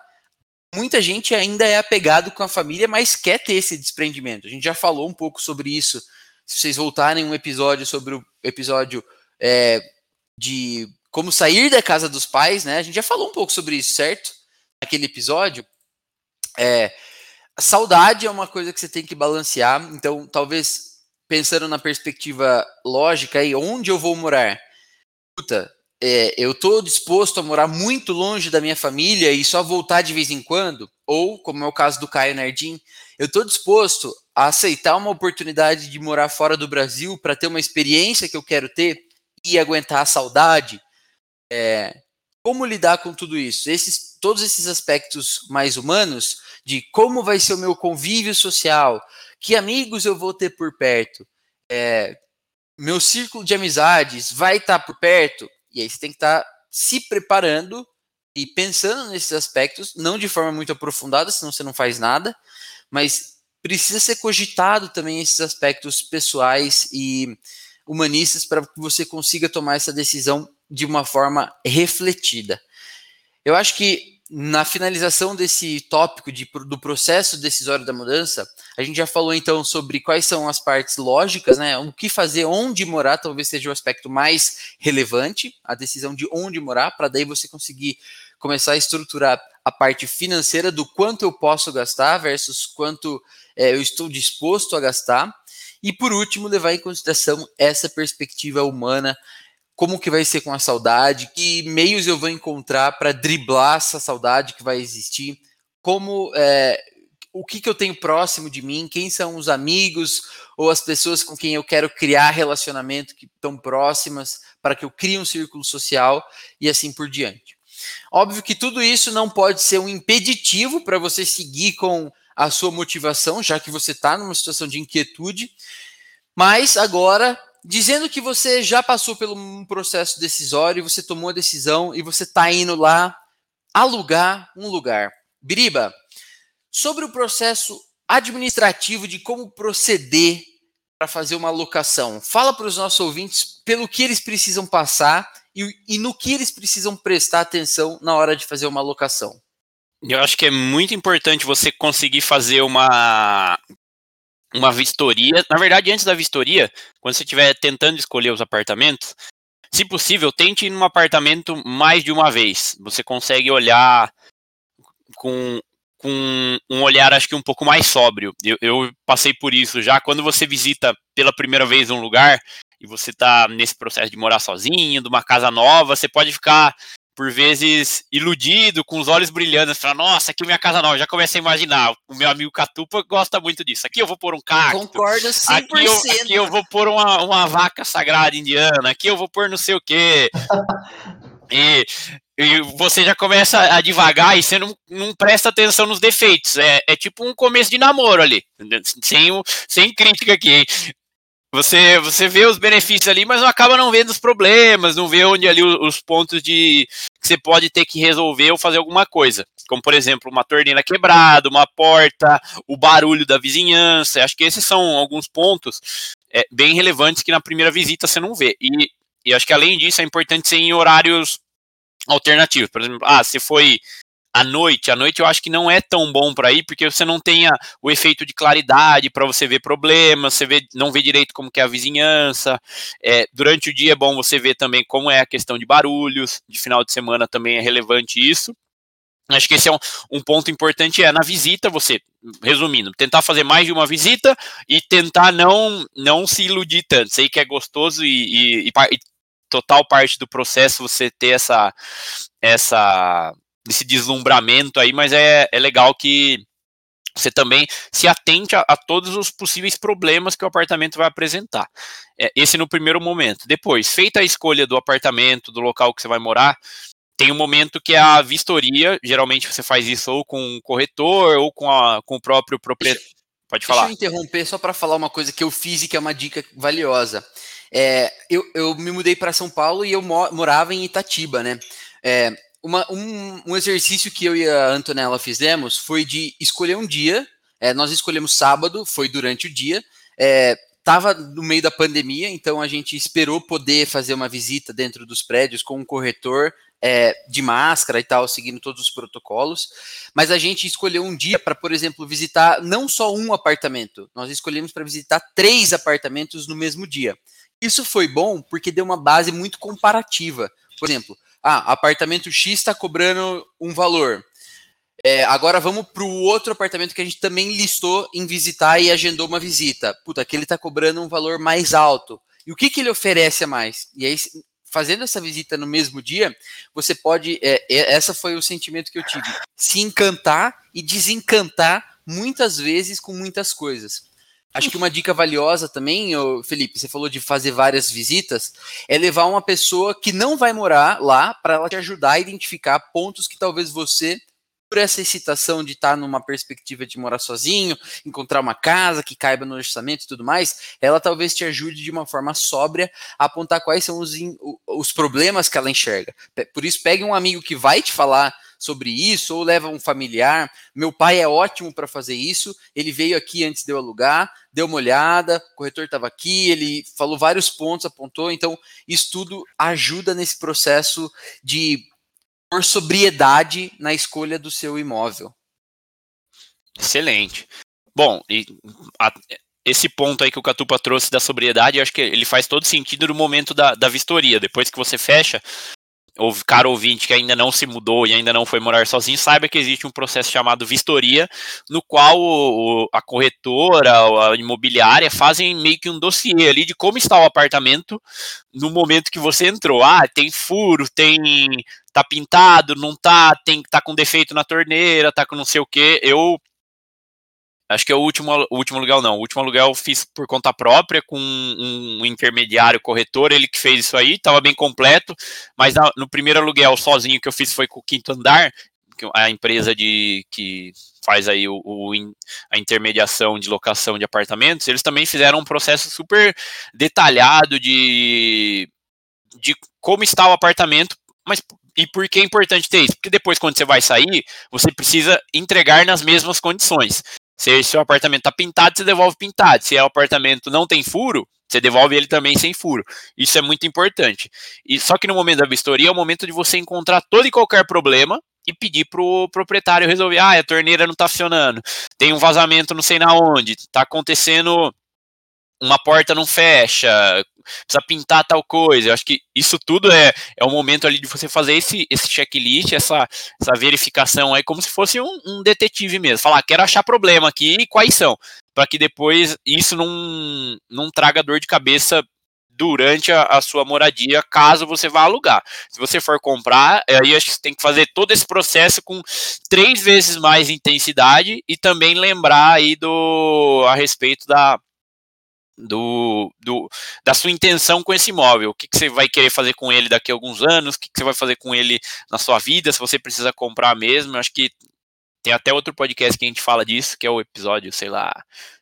muita gente ainda é apegado com a família, mas quer ter esse desprendimento. A gente já falou um pouco sobre isso. Se vocês voltarem um episódio sobre o episódio é, de como sair da casa dos pais, né? A gente já falou um pouco sobre isso, certo? Naquele episódio. É, a saudade é uma coisa que você tem que balancear. Então, talvez pensando na perspectiva lógica aí, onde eu vou morar? Puta, é, eu estou disposto a morar muito longe da minha família e só voltar de vez em quando, ou, como é o caso do Caio Nardim, eu estou disposto a aceitar uma oportunidade de morar fora do Brasil para ter uma experiência que eu quero ter e aguentar a saudade. É, como lidar com tudo isso? Esses, todos esses aspectos mais humanos de como vai ser o meu convívio social, que amigos eu vou ter por perto, é, meu círculo de amizades vai estar tá por perto, e aí você tem que estar tá se preparando e pensando nesses aspectos, não de forma muito aprofundada, senão você não faz nada, mas precisa ser cogitado também esses aspectos pessoais e humanistas para que você consiga tomar essa decisão de uma forma refletida. Eu acho que na finalização desse tópico de, do processo decisório da mudança, a gente já falou então sobre quais são as partes lógicas, né? O que fazer, onde morar, talvez seja o aspecto mais relevante, a decisão de onde morar, para daí você conseguir começar a estruturar a parte financeira do quanto eu posso gastar versus quanto é, eu estou disposto a gastar. E por último, levar em consideração essa perspectiva humana como que vai ser com a saudade, que meios eu vou encontrar para driblar essa saudade que vai existir, como é, o que, que eu tenho próximo de mim, quem são os amigos ou as pessoas com quem eu quero criar relacionamento que estão próximas, para que eu crie um círculo social e assim por diante. Óbvio que tudo isso não pode ser um impeditivo para você seguir com a sua motivação, já que você está numa situação de inquietude, mas agora dizendo que você já passou por um processo decisório, você tomou a decisão e você está indo lá alugar um lugar. Biriba, sobre o processo administrativo de como proceder para fazer uma locação, fala para os nossos ouvintes pelo que eles precisam passar e, e no que eles precisam prestar atenção na hora de fazer uma locação. Eu acho que é muito importante você conseguir fazer uma uma vistoria. Na verdade, antes da vistoria, quando você estiver tentando escolher os apartamentos, se possível, tente ir num apartamento mais de uma vez. Você consegue olhar com, com um olhar, acho que um pouco mais sóbrio. Eu, eu passei por isso já. Quando você visita pela primeira vez um lugar e você está nesse processo de morar sozinho, de uma casa nova, você pode ficar por vezes iludido, com os olhos brilhando, fala, nossa, aqui é minha casa nova, já começa a imaginar, o meu amigo Catupa gosta muito disso, aqui eu vou pôr um cacto, Concordo 100%. Aqui eu, aqui eu vou pôr uma, uma vaca sagrada indiana, aqui eu vou pôr não sei o quê, e, e você já começa a devagar e você não, não presta atenção nos defeitos, é, é tipo um começo de namoro ali, sem, sem crítica aqui, hein? Você, você vê os benefícios ali, mas não acaba não vendo os problemas, não vê onde ali os pontos de que você pode ter que resolver ou fazer alguma coisa. Como, por exemplo, uma torneira quebrada, uma porta, o barulho da vizinhança. Acho que esses são alguns pontos é, bem relevantes que na primeira visita você não vê. E, e acho que além disso é importante ser em horários alternativos. Por exemplo, ah, se foi à noite. À noite eu acho que não é tão bom para ir, porque você não tem o efeito de claridade para você ver problemas, você vê, não vê direito como é a vizinhança. É, durante o dia é bom você ver também como é a questão de barulhos. De final de semana também é relevante isso. Acho que esse é um, um ponto importante, é na visita você, resumindo, tentar fazer mais de uma visita e tentar não, não se iludir tanto. Sei que é gostoso e, e, e total parte do processo você ter essa, essa desse deslumbramento aí, mas é, é legal que você também se atente a, a, todos os possíveis problemas que o apartamento vai apresentar. É, esse no primeiro momento. Depois, feita a escolha do apartamento, do local que você vai morar, tem um momento que é a vistoria. Geralmente você faz isso ou com o corretor ou com, a, com o próprio proprietário. Pode falar. Deixa eu interromper só para falar uma coisa que eu fiz e que é uma dica valiosa. É, eu, eu me mudei para São Paulo e eu morava em Itatiba, né? É, uma, um, um, exercício que eu e a Antonella fizemos foi de escolher um dia. É, nós escolhemos sábado, foi durante o dia. É, no meio da pandemia, então a gente esperou poder fazer uma visita dentro dos prédios com um corretor é, de máscara e tal, seguindo todos os protocolos. Mas a gente escolheu um dia para, por exemplo, visitar não só um apartamento, nós escolhemos para visitar três apartamentos no mesmo dia. Isso foi bom porque deu uma base muito comparativa. Por exemplo, ah, apartamento X está cobrando um valor. É, agora vamos para o outro apartamento que a gente também listou em visitar e agendou uma visita. Puta, aquele está cobrando um valor mais alto. E o que, que ele oferece a mais? E aí, fazendo essa visita no mesmo dia, você pode. É, é, essa foi o sentimento que eu tive. Se encantar e desencantar muitas vezes com muitas coisas. Acho que uma dica valiosa também, Felipe, você falou de fazer várias visitas, é levar uma pessoa que não vai morar lá para ela te ajudar a identificar pontos que talvez você, por essa excitação de estar numa perspectiva de morar sozinho, encontrar uma casa que caiba no orçamento e tudo mais, ela talvez te ajude de uma forma sóbria a apontar quais são os, os problemas que ela enxerga. Por isso, pegue um amigo que vai te falar sobre isso, ou leva um familiar. Meu pai é ótimo para fazer isso. Ele veio aqui antes de eu alugar, deu uma olhada, o corretor estava aqui, ele falou vários pontos, apontou. Então, isso tudo ajuda nesse processo de por sobriedade na escolha do seu imóvel. Excelente. Bom, e a, esse ponto aí que o Catupa trouxe da sobriedade, eu acho que ele faz todo sentido no momento da, da vistoria. Depois que você fecha, o cara ouvinte que ainda não se mudou e ainda não foi morar sozinho, saiba que existe um processo chamado vistoria, no qual o, a corretora, a imobiliária fazem meio que um dossiê ali de como está o apartamento no momento que você entrou. Ah, tem furo, tem tá pintado, não tá, tem tá com defeito na torneira, tá com não sei o que. Eu Acho que é o último, o último aluguel, não. O último aluguel eu fiz por conta própria, com um, um intermediário corretor, ele que fez isso aí, estava bem completo, mas na, no primeiro aluguel sozinho que eu fiz foi com o quinto andar, a empresa de que faz aí o, o, a intermediação de locação de apartamentos, eles também fizeram um processo super detalhado de, de como está o apartamento, mas e por que é importante ter isso? Porque depois, quando você vai sair, você precisa entregar nas mesmas condições. Se seu apartamento está pintado, você devolve pintado. Se o apartamento não tem furo, você devolve ele também sem furo. Isso é muito importante. E só que no momento da vistoria é o momento de você encontrar todo e qualquer problema e pedir para o proprietário resolver. Ah, a torneira não está funcionando, tem um vazamento não sei na onde, está acontecendo uma porta não fecha, precisa pintar tal coisa. Eu acho que isso tudo é, é o momento ali de você fazer esse, esse checklist, essa, essa verificação aí, como se fosse um, um detetive mesmo. Falar, quero achar problema aqui e quais são, para que depois isso não, não traga dor de cabeça durante a, a, sua moradia, caso você vá alugar. Se você for comprar, aí acho que você tem que fazer todo esse processo com três vezes mais intensidade e também lembrar aí do a respeito da do, do, da sua intenção com esse imóvel. O que, que, você vai querer fazer com ele daqui a alguns anos, o que, que, você vai fazer com ele na sua vida, se você precisa comprar mesmo. Eu acho que tem até outro podcast que a gente fala disso, que é o episódio, sei lá,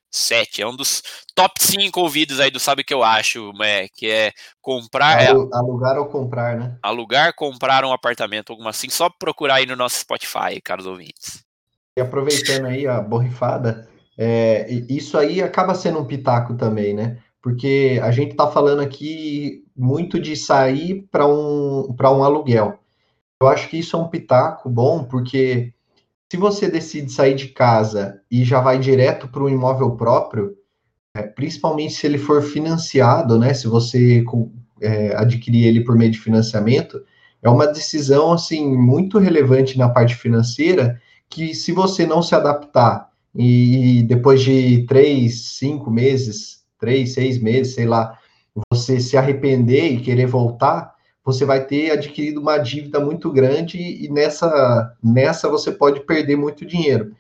7. É um dos top 5 ouvidos aí do Sabe o que eu acho, é, que é comprar. É, alugar ou comprar, né? Alugar, comprar um apartamento, alguma assim. Só procurar aí no nosso Spotify, caros ouvintes. E aproveitando aí a borrifada, é, isso aí acaba sendo um pitaco também, né? Porque a gente está falando aqui muito de sair para um, um aluguel. Eu acho que isso é um pitaco bom, porque se você decide sair de casa e já vai direto para um imóvel próprio, é, principalmente se ele for financiado, né? Se você é, adquirir ele por meio de financiamento, é uma decisão assim muito relevante na parte financeira que se você não se adaptar e depois de três, cinco meses, três, seis meses, sei lá, você se arrepender e querer voltar, você vai ter adquirido uma dívida muito grande e nessa, nessa você pode perder muito dinheiro.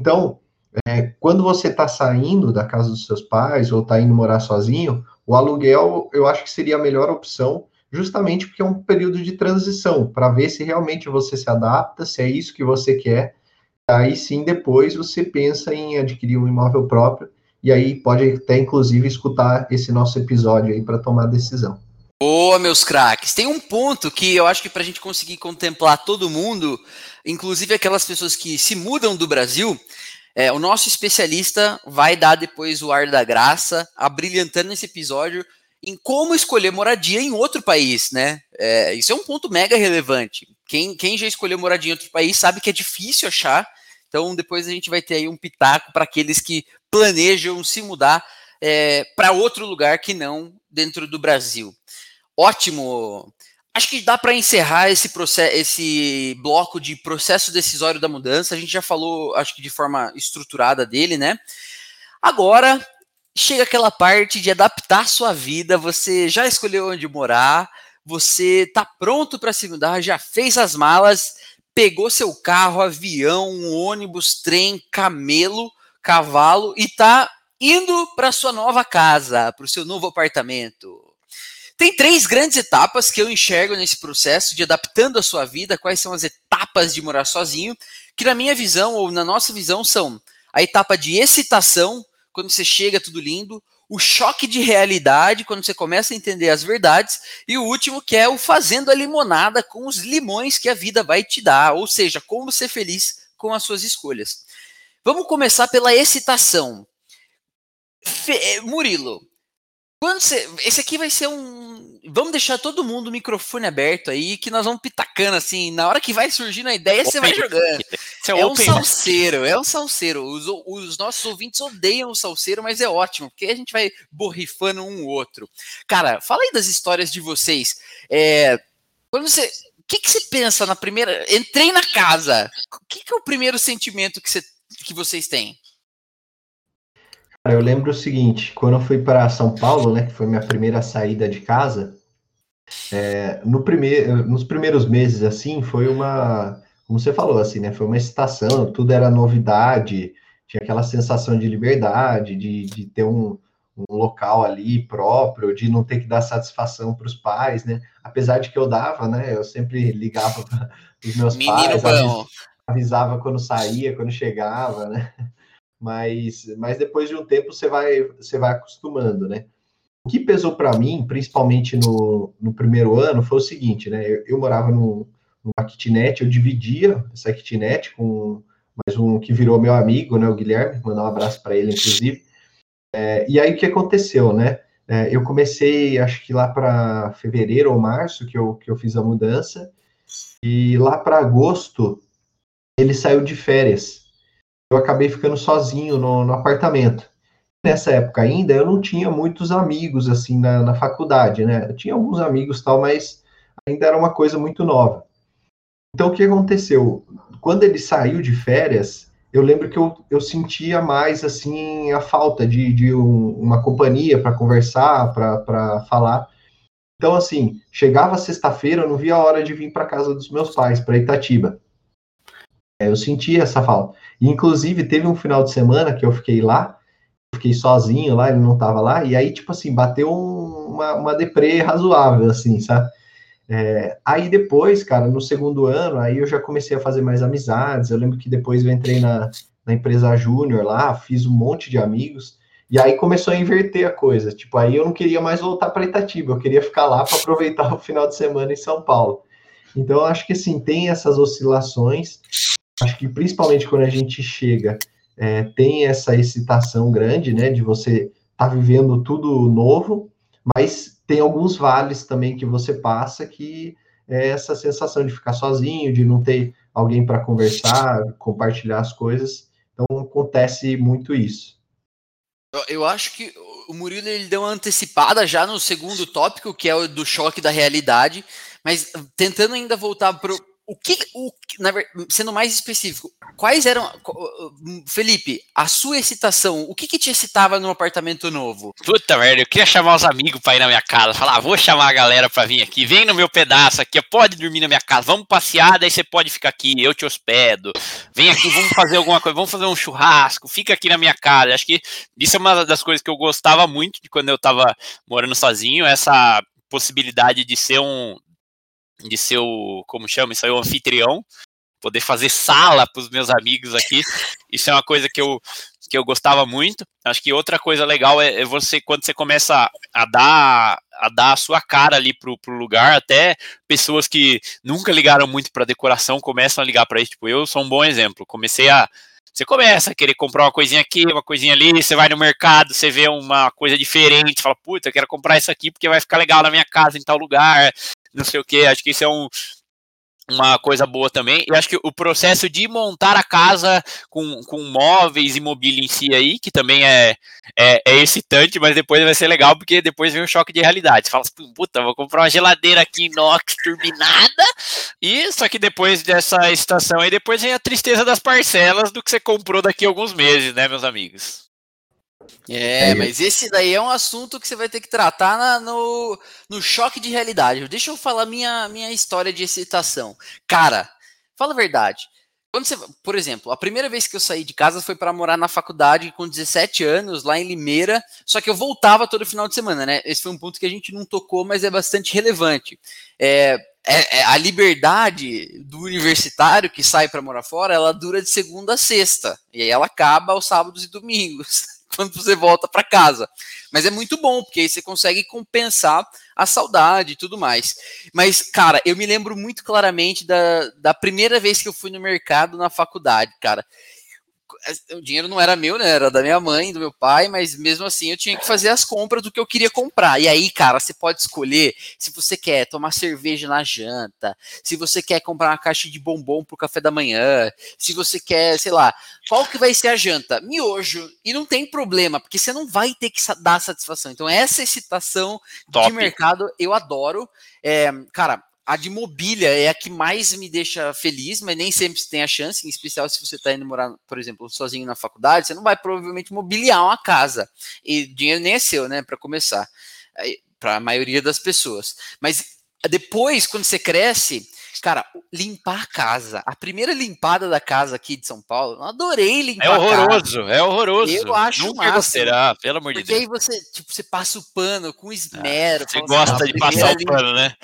Então, é, quando você está saindo da casa dos seus pais ou está indo morar sozinho, o aluguel eu acho que seria a melhor opção, justamente porque é um período de transição, para ver se realmente você se adapta, se é isso que você quer, aí sim depois você pensa em adquirir um imóvel próprio e aí pode até inclusive escutar esse nosso episódio aí para tomar decisão. Boa, meus craques. Tem um ponto que eu acho que para a gente conseguir contemplar todo mundo, inclusive aquelas pessoas que se mudam do Brasil, é, o nosso especialista vai dar depois o ar da graça, abrilhantando esse episódio em como escolher moradia em outro país, né? É, isso é um ponto mega relevante. Quem, quem já escolheu moradia em outro país sabe que é difícil achar então, depois a gente vai ter aí um pitaco para aqueles que planejam se mudar é, para outro lugar que não dentro do Brasil. Ótimo! Acho que dá para encerrar esse, processo, esse bloco de processo decisório da mudança. A gente já falou, acho que de forma estruturada dele, né? Agora chega aquela parte de adaptar sua vida. Você já escolheu onde morar, você está pronto para se mudar, já fez as malas pegou seu carro, avião, ônibus, trem, camelo, cavalo e está indo para sua nova casa, para o seu novo apartamento. Tem três grandes etapas que eu enxergo nesse processo de adaptando a sua vida. Quais são as etapas de morar sozinho? Que na minha visão ou na nossa visão são a etapa de excitação, quando você chega tudo lindo, o choque de realidade quando você começa a entender as verdades, e o último que é o fazendo a limonada com os limões que a vida vai te dar, ou seja, como ser feliz com as suas escolhas. Vamos começar pela excitação. Fe eh, Murilo, quando você, esse aqui vai ser um. Vamos deixar todo mundo o microfone aberto aí, que nós vamos pitacando assim. Na hora que vai surgindo a ideia, você vai jogando. É, é um salseiro, é um salseiro. Os, os, nossos ouvintes odeiam o salseiro, mas é ótimo, porque a gente vai borrifando um outro. Cara, fala aí das histórias de vocês. É, quando você. O que, que você pensa na primeira. Entrei na casa. O que, que é o primeiro sentimento que, você, que vocês têm? Eu lembro o seguinte, quando eu fui para São Paulo, né, que foi minha primeira saída de casa, é, no primeiro, nos primeiros meses, assim, foi uma, como você falou, assim, né, foi uma excitação, tudo era novidade, tinha aquela sensação de liberdade, de, de ter um, um local ali próprio, de não ter que dar satisfação para os pais, né, apesar de que eu dava, né, eu sempre ligava para os meus Menino pais, avis, avisava quando saía, quando chegava, né, mas, mas depois de um tempo você vai, você vai acostumando, né? O que pesou para mim, principalmente no, no primeiro ano, foi o seguinte, né? Eu, eu morava no, numa kitnet, eu dividia essa kitnet com mais um que virou meu amigo, né? O Guilherme, mandar um abraço para ele, inclusive. É, e aí o que aconteceu, né? É, eu comecei, acho que lá para fevereiro ou março que eu, que eu fiz a mudança, e lá para agosto ele saiu de férias eu acabei ficando sozinho no, no, apartamento. Nessa época ainda, eu não tinha muitos amigos, assim, na, na faculdade, né? Eu tinha alguns amigos tal, mas ainda era uma coisa muito nova. Então, o que aconteceu? Quando ele saiu de férias, eu lembro que eu, eu sentia mais, assim, a falta de, de um, uma companhia para conversar, para falar. Então, assim, chegava sexta-feira, eu não via a hora de vir para casa dos meus pais, para Itatiba. É, eu sentia essa falta. Inclusive, teve um final de semana que eu fiquei lá, fiquei sozinho lá, ele não estava lá, e aí, tipo assim, bateu um, uma, uma deprê razoável, assim, sabe? É, aí depois, cara, no segundo ano, aí eu já comecei a fazer mais amizades. Eu lembro que depois eu entrei na, na empresa Júnior lá, fiz um monte de amigos, e aí começou a inverter a coisa. Tipo, aí eu não queria mais voltar para Itatiba, eu queria ficar lá para aproveitar o final de semana em São Paulo. Então, eu acho que assim, tem essas oscilações, acho que principalmente quando a gente chega, é, tem essa excitação grande, né, de você estar tá vivendo tudo novo, mas tem alguns vales também que você passa que é essa sensação de ficar sozinho, de não ter alguém para conversar, compartilhar as coisas. Então acontece muito isso. Eu acho que o Murilo ele deu uma antecipada já no segundo tópico, que é o do choque da realidade, mas tentando ainda voltar o que, o, na, sendo mais específico, quais eram, Felipe, a sua excitação, o que que te excitava no apartamento novo? Puta merda, eu queria chamar os amigos pra ir na minha casa, falar, ah, vou chamar a galera pra vir aqui, vem no meu pedaço aqui, pode dormir na minha casa, vamos passear, daí você pode ficar aqui, eu te hospedo, vem aqui, vamos fazer alguma coisa, vamos fazer um churrasco, fica aqui na minha casa, acho que isso é uma das coisas que eu gostava muito de quando eu tava morando sozinho, essa possibilidade de ser um, de ser o, como chama isso aí, o anfitrião, poder fazer sala para os meus amigos aqui. Isso é uma coisa que eu, que eu gostava muito. Acho que outra coisa legal é, é você, quando você começa a dar a dar a sua cara ali pro, pro lugar, até pessoas que nunca ligaram muito para decoração começam a ligar para isso. Tipo, eu sou um bom exemplo. Comecei a você começa a querer comprar uma coisinha aqui, uma coisinha ali, você vai no mercado, você vê uma coisa diferente, fala, puta, eu quero comprar isso aqui porque vai ficar legal na minha casa em tal lugar não sei o que. Acho que isso é um, uma coisa boa também. E acho que o processo de montar a casa com, com móveis e mobília em si aí, que também é, é, é, excitante, mas depois vai ser legal, porque depois vem um choque de realidade. Você fala assim, puta, vou comprar uma geladeira aqui inox turbinada, e só que depois dessa estação aí, depois vem a tristeza das parcelas do que você comprou daqui a alguns meses, né, meus amigos? É, é, mas esse daí é um assunto que você vai ter que tratar na, no, no choque de realidade. Deixa eu falar minha, minha história de excitação. Cara, fala a verdade. Quando você, por exemplo, a primeira vez que eu saí de casa foi para morar na faculdade com 17 anos, lá em Limeira, só que eu voltava todo final de semana, né? Esse foi um ponto que a gente não tocou, mas é bastante relevante. É, é, é a liberdade do universitário que sai para morar fora, ela dura de segunda a sexta, e aí ela acaba aos sábados e domingos. quando você volta para casa. Mas é muito bom, porque aí você consegue compensar a saudade e tudo mais. Mas, cara, eu me lembro muito claramente da, da primeira vez que eu fui no mercado na faculdade, cara o dinheiro não era meu, né? Era da minha mãe, do meu pai, mas mesmo assim eu tinha que fazer as compras do que eu queria comprar. E aí, cara, você pode escolher se você quer tomar cerveja na janta, se você quer comprar uma caixa de bombom pro café da manhã, se você quer, sei lá, qual que vai ser a janta? Miojo. E não tem problema, porque você não vai ter que dar satisfação. Então, essa excitação Top. de mercado eu adoro. É, cara, a de mobília é a que mais me deixa feliz, mas nem sempre tem a chance, em especial se você está indo morar, por exemplo, sozinho na faculdade, você não vai provavelmente mobiliar uma casa. E dinheiro nem é seu, né, para começar, para a maioria das pessoas. Mas depois, quando você cresce, Cara, limpar a casa. A primeira limpada da casa aqui de São Paulo, eu adorei limpar É horroroso, é horroroso. Eu acho Nunca gostará, pelo amor de Deus. Porque aí você, tipo, você passa o pano com esmero. Ah, você gosta assim, de passar o pano, né?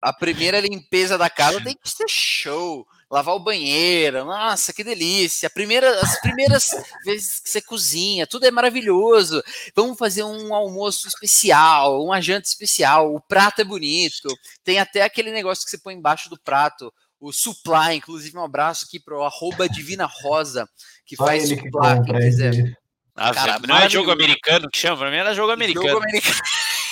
A primeira limpeza da casa tem que ser show lavar o banheiro, nossa, que delícia. Primeira, as primeiras vezes que você cozinha, tudo é maravilhoso. Vamos fazer um almoço especial, uma janta especial, o prato é bonito. Tem até aquele negócio que você põe embaixo do prato, o supply, inclusive um abraço aqui pro arroba Divina Rosa, que Só faz supply, que quem quiser. Ah, Cara, não é jogo americano que chama? Pra mim era jogo americano. Jogo americano.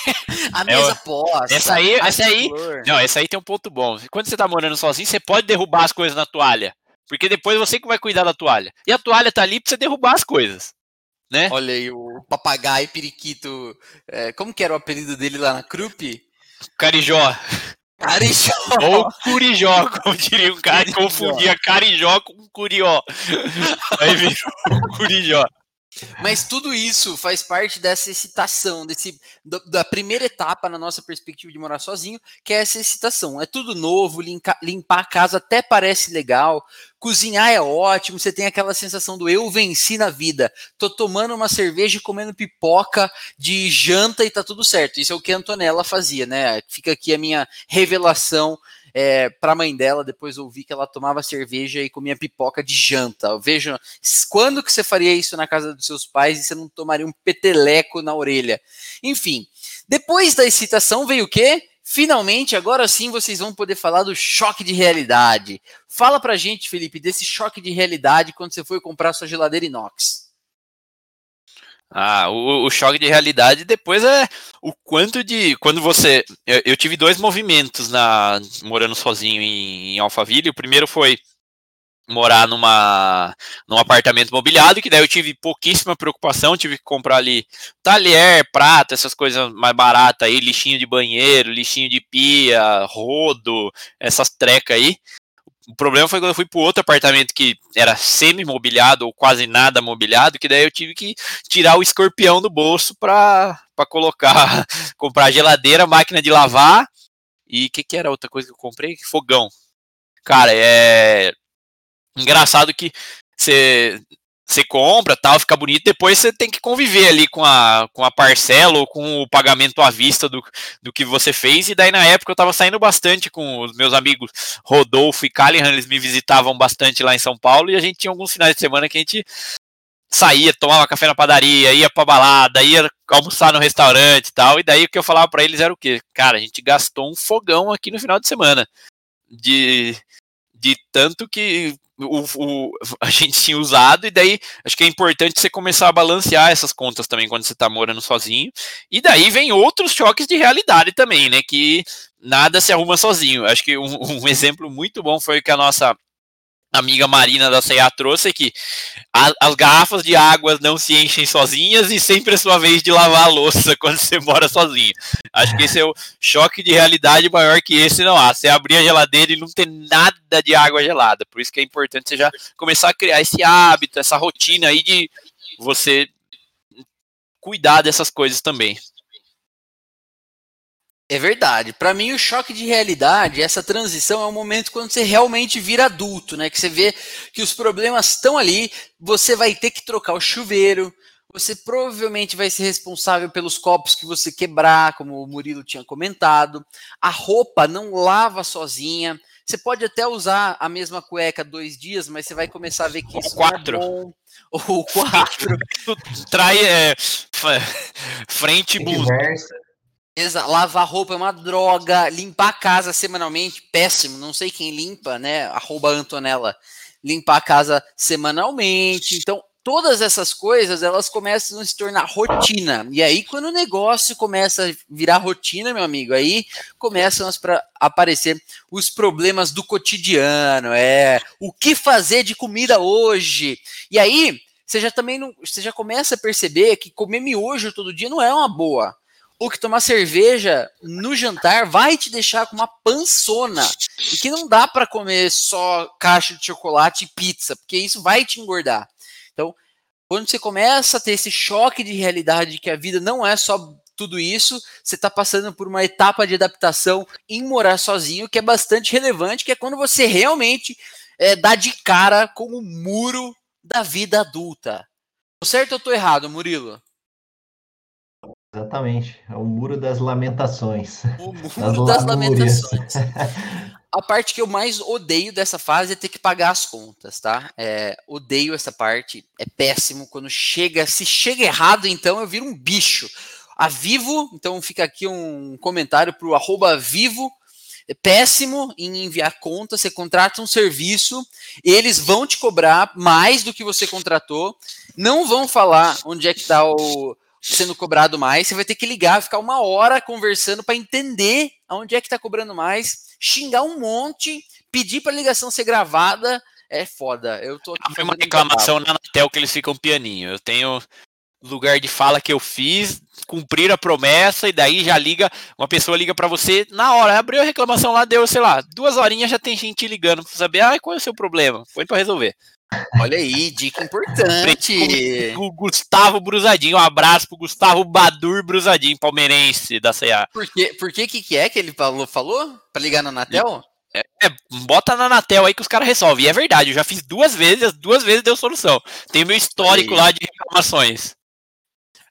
a é mesa é, posta. Essa aí, essa aí, não, essa aí tem um ponto bom. Quando você tá morando sozinho, você pode derrubar as coisas na toalha. Porque depois você que vai cuidar da toalha. E a toalha tá ali pra você derrubar as coisas. Né? Olha aí, o papagaio periquito. É, como que era o apelido dele lá na Krupp? Carijó. Carijó. Ou Curijó, como diria um cara confundia Carijó com Curió. Aí virou Curijó. Mas tudo isso faz parte dessa excitação, desse, da primeira etapa na nossa perspectiva de morar sozinho, que é essa excitação. É tudo novo, limpa, limpar a casa até parece legal, cozinhar é ótimo, você tem aquela sensação do eu venci na vida. Tô tomando uma cerveja e comendo pipoca de janta e tá tudo certo. Isso é o que a Antonella fazia, né? Fica aqui a minha revelação é, para a mãe dela, depois ouvi que ela tomava cerveja e comia pipoca de janta. Veja, quando que você faria isso na casa dos seus pais e você não tomaria um peteleco na orelha? Enfim, depois da excitação veio o quê? Finalmente, agora sim vocês vão poder falar do choque de realidade. Fala pra gente, Felipe, desse choque de realidade quando você foi comprar sua geladeira inox. Ah, o, o, choque de realidade depois é o quanto de. Quando você. Eu, eu tive dois movimentos na morando sozinho em, em, Alphaville. O primeiro foi morar numa, num apartamento mobiliado, que daí eu tive pouquíssima preocupação, tive que comprar ali talher, prata, essas coisas mais baratas aí, lixinho de banheiro, lixinho de pia, rodo, essas trecas aí. O problema foi quando eu fui para outro apartamento que era semi-mobiliado ou quase nada mobiliado, que daí eu tive que tirar o escorpião do bolso para colocar, comprar geladeira, máquina de lavar e o que, que era outra coisa que eu comprei? Fogão. Cara, é engraçado que você você compra, tal, fica bonito, depois você tem que conviver ali com a, com a parcela ou com o pagamento à vista do, do que você fez, e daí na época eu tava saindo bastante com os meus amigos Rodolfo e Callahan, eles me visitavam bastante lá em São Paulo, e a gente tinha alguns finais de semana que a gente saía, tomava café na padaria, ia pra balada, ia almoçar no restaurante e tal, e daí o que eu falava para eles era o quê? Cara, a gente gastou um fogão aqui no final de semana, de, de tanto que o, o, a gente tinha usado, e daí acho que é importante você começar a balancear essas contas também quando você está morando sozinho. E daí vem outros choques de realidade também, né? Que nada se arruma sozinho. Acho que um, um exemplo muito bom foi que a nossa amiga Marina da CEA trouxe aqui. as garrafas de água não se enchem sozinhas e sempre é sua vez de lavar a louça quando você mora sozinho. Acho que esse é o choque de realidade maior que esse não há. Você abrir a geladeira e não ter nada de água gelada. Por isso que é importante você já começar a criar esse hábito, essa rotina aí de você cuidar dessas coisas também. É verdade. Para mim, o choque de realidade, essa transição é o momento quando você realmente vira adulto, né? Que você vê que os problemas estão ali, você vai ter que trocar o chuveiro, você provavelmente vai ser responsável pelos copos que você quebrar, como o Murilo tinha comentado. A roupa não lava sozinha. Você pode até usar a mesma cueca dois dias, mas você vai começar a ver que isso quatro. não é bom. Ou quatro. Trai é, frente e blusa. Lavar roupa é uma droga, limpar a casa semanalmente, péssimo. Não sei quem limpa, né? Arroba Antonella. Limpar a casa semanalmente. Então, todas essas coisas elas começam a se tornar rotina. E aí, quando o negócio começa a virar rotina, meu amigo, aí começam a aparecer os problemas do cotidiano. É o que fazer de comida hoje. E aí, você já também não, você já começa a perceber que comer miojo todo dia não é uma boa. Ou que tomar cerveja no jantar vai te deixar com uma pançona. E que não dá para comer só caixa de chocolate e pizza, porque isso vai te engordar. Então, quando você começa a ter esse choque de realidade de que a vida não é só tudo isso, você está passando por uma etapa de adaptação em morar sozinho que é bastante relevante, que é quando você realmente é, dá de cara com o muro da vida adulta. Tô certo ou tô errado, Murilo? Exatamente, é o muro das lamentações. O muro das, das lamentações. a parte que eu mais odeio dessa fase é ter que pagar as contas, tá? É, odeio essa parte, é péssimo. Quando chega, se chega errado, então eu viro um bicho. A Vivo, então fica aqui um comentário pro arroba Vivo, é péssimo em enviar conta, você contrata um serviço, eles vão te cobrar mais do que você contratou, não vão falar onde é que está o sendo cobrado mais, você vai ter que ligar, ficar uma hora conversando para entender aonde é que está cobrando mais xingar um monte, pedir para a ligação ser gravada, é foda. Eu tô aqui Foi uma reclamação na Anatel que eles ficam pianinho. Eu tenho lugar de fala que eu fiz, cumprir a promessa, e daí já liga, uma pessoa liga para você na hora, abriu a reclamação lá, deu, sei lá, duas horinhas já tem gente ligando para saber, ah, qual é o seu problema? Foi para resolver. Olha aí, dica importante. O Gustavo Brusadinho, um abraço pro Gustavo Badur Brusadinho, palmeirense da CA. Por, quê? Por que, que que é que ele falou? falou? Pra ligar na Anatel? É, é, bota na Anatel aí que os caras resolvem. E é verdade, eu já fiz duas vezes, as duas vezes deu solução. Tem meu histórico aí. lá de reclamações.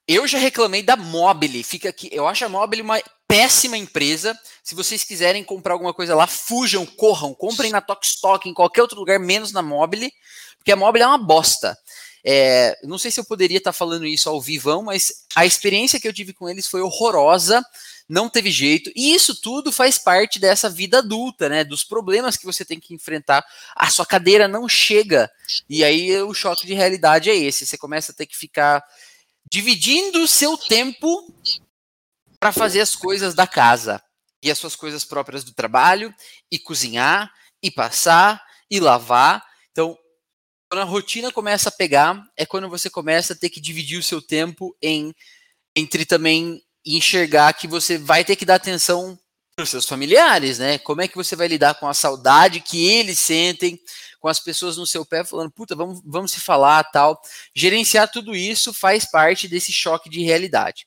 Eu já reclamei da Mobile, fica aqui. Eu acho a Mobile uma péssima empresa. Se vocês quiserem comprar alguma coisa lá, fujam, corram, comprem na Tokstok, em qualquer outro lugar, menos na Mobile. Porque a Mobile é uma bosta. É, não sei se eu poderia estar falando isso ao vivão, mas a experiência que eu tive com eles foi horrorosa, não teve jeito. E isso tudo faz parte dessa vida adulta, né? Dos problemas que você tem que enfrentar. A sua cadeira não chega. E aí o choque de realidade é esse. Você começa a ter que ficar dividindo o seu tempo para fazer as coisas da casa e as suas coisas próprias do trabalho, e cozinhar, e passar, e lavar. Quando a rotina começa a pegar, é quando você começa a ter que dividir o seu tempo em entre também enxergar que você vai ter que dar atenção para os seus familiares, né? Como é que você vai lidar com a saudade que eles sentem, com as pessoas no seu pé falando, puta, vamos, vamos se falar, tal. Gerenciar tudo isso faz parte desse choque de realidade.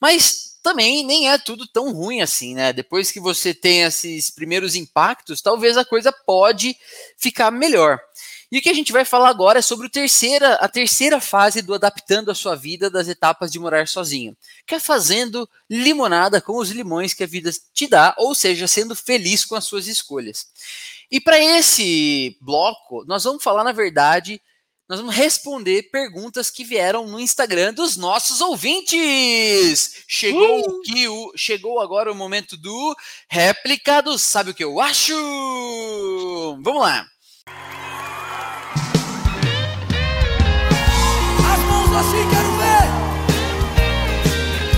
Mas também nem é tudo tão ruim assim, né? Depois que você tem esses primeiros impactos, talvez a coisa pode ficar melhor. E o que a gente vai falar agora é sobre terceira, a terceira fase do adaptando a sua vida das etapas de morar sozinho, que é fazendo limonada com os limões que a vida te dá, ou seja, sendo feliz com as suas escolhas. E para esse bloco, nós vamos falar, na verdade, nós vamos responder perguntas que vieram no Instagram dos nossos ouvintes. Chegou uh! que o, chegou agora o momento do réplica do sabe o que eu acho. Vamos lá. Assim, quero ver!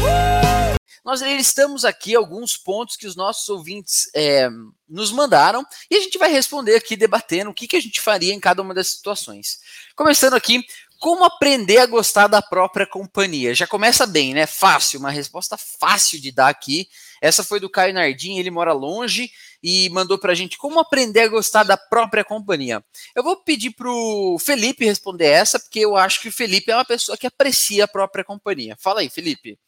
Uh! Nós listamos aqui alguns pontos que os nossos ouvintes é, nos mandaram e a gente vai responder aqui debatendo o que, que a gente faria em cada uma das situações. Começando aqui, como aprender a gostar da própria companhia? Já começa bem, né? Fácil, uma resposta fácil de dar aqui. Essa foi do Caio Nardim, ele mora longe e mandou para a gente como aprender a gostar da própria companhia. Eu vou pedir para o Felipe responder essa, porque eu acho que o Felipe é uma pessoa que aprecia a própria companhia. Fala aí, Felipe.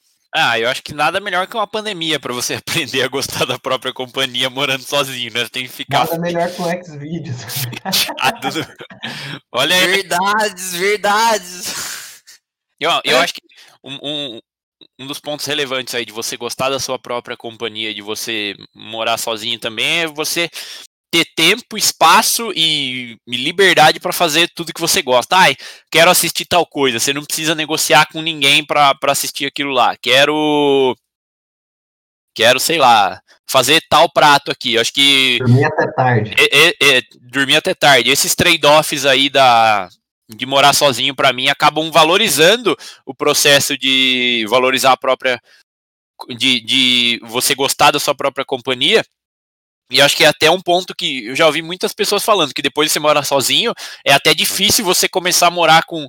Ah, eu acho que nada melhor que uma pandemia para você aprender a gostar da própria companhia morando sozinho, né? Tem que ficar. Nada melhor que o Xvideos. Olha aí. Verdades, verdades. Eu, eu é. acho que um, um, um dos pontos relevantes aí de você gostar da sua própria companhia, de você morar sozinho também, é você ter tempo, espaço e liberdade para fazer tudo que você gosta. Ai, quero assistir tal coisa. Você não precisa negociar com ninguém para assistir aquilo lá. Quero. Quero, sei lá, fazer tal prato aqui. Eu acho que. Dormir até tarde. É, é, é, dormir até tarde. Esses trade-offs aí da, de morar sozinho, para mim, acabam valorizando o processo de valorizar a própria. De, de você gostar da sua própria companhia e acho que é até um ponto que eu já ouvi muitas pessoas falando, que depois de você morar sozinho, é até difícil você começar a morar com,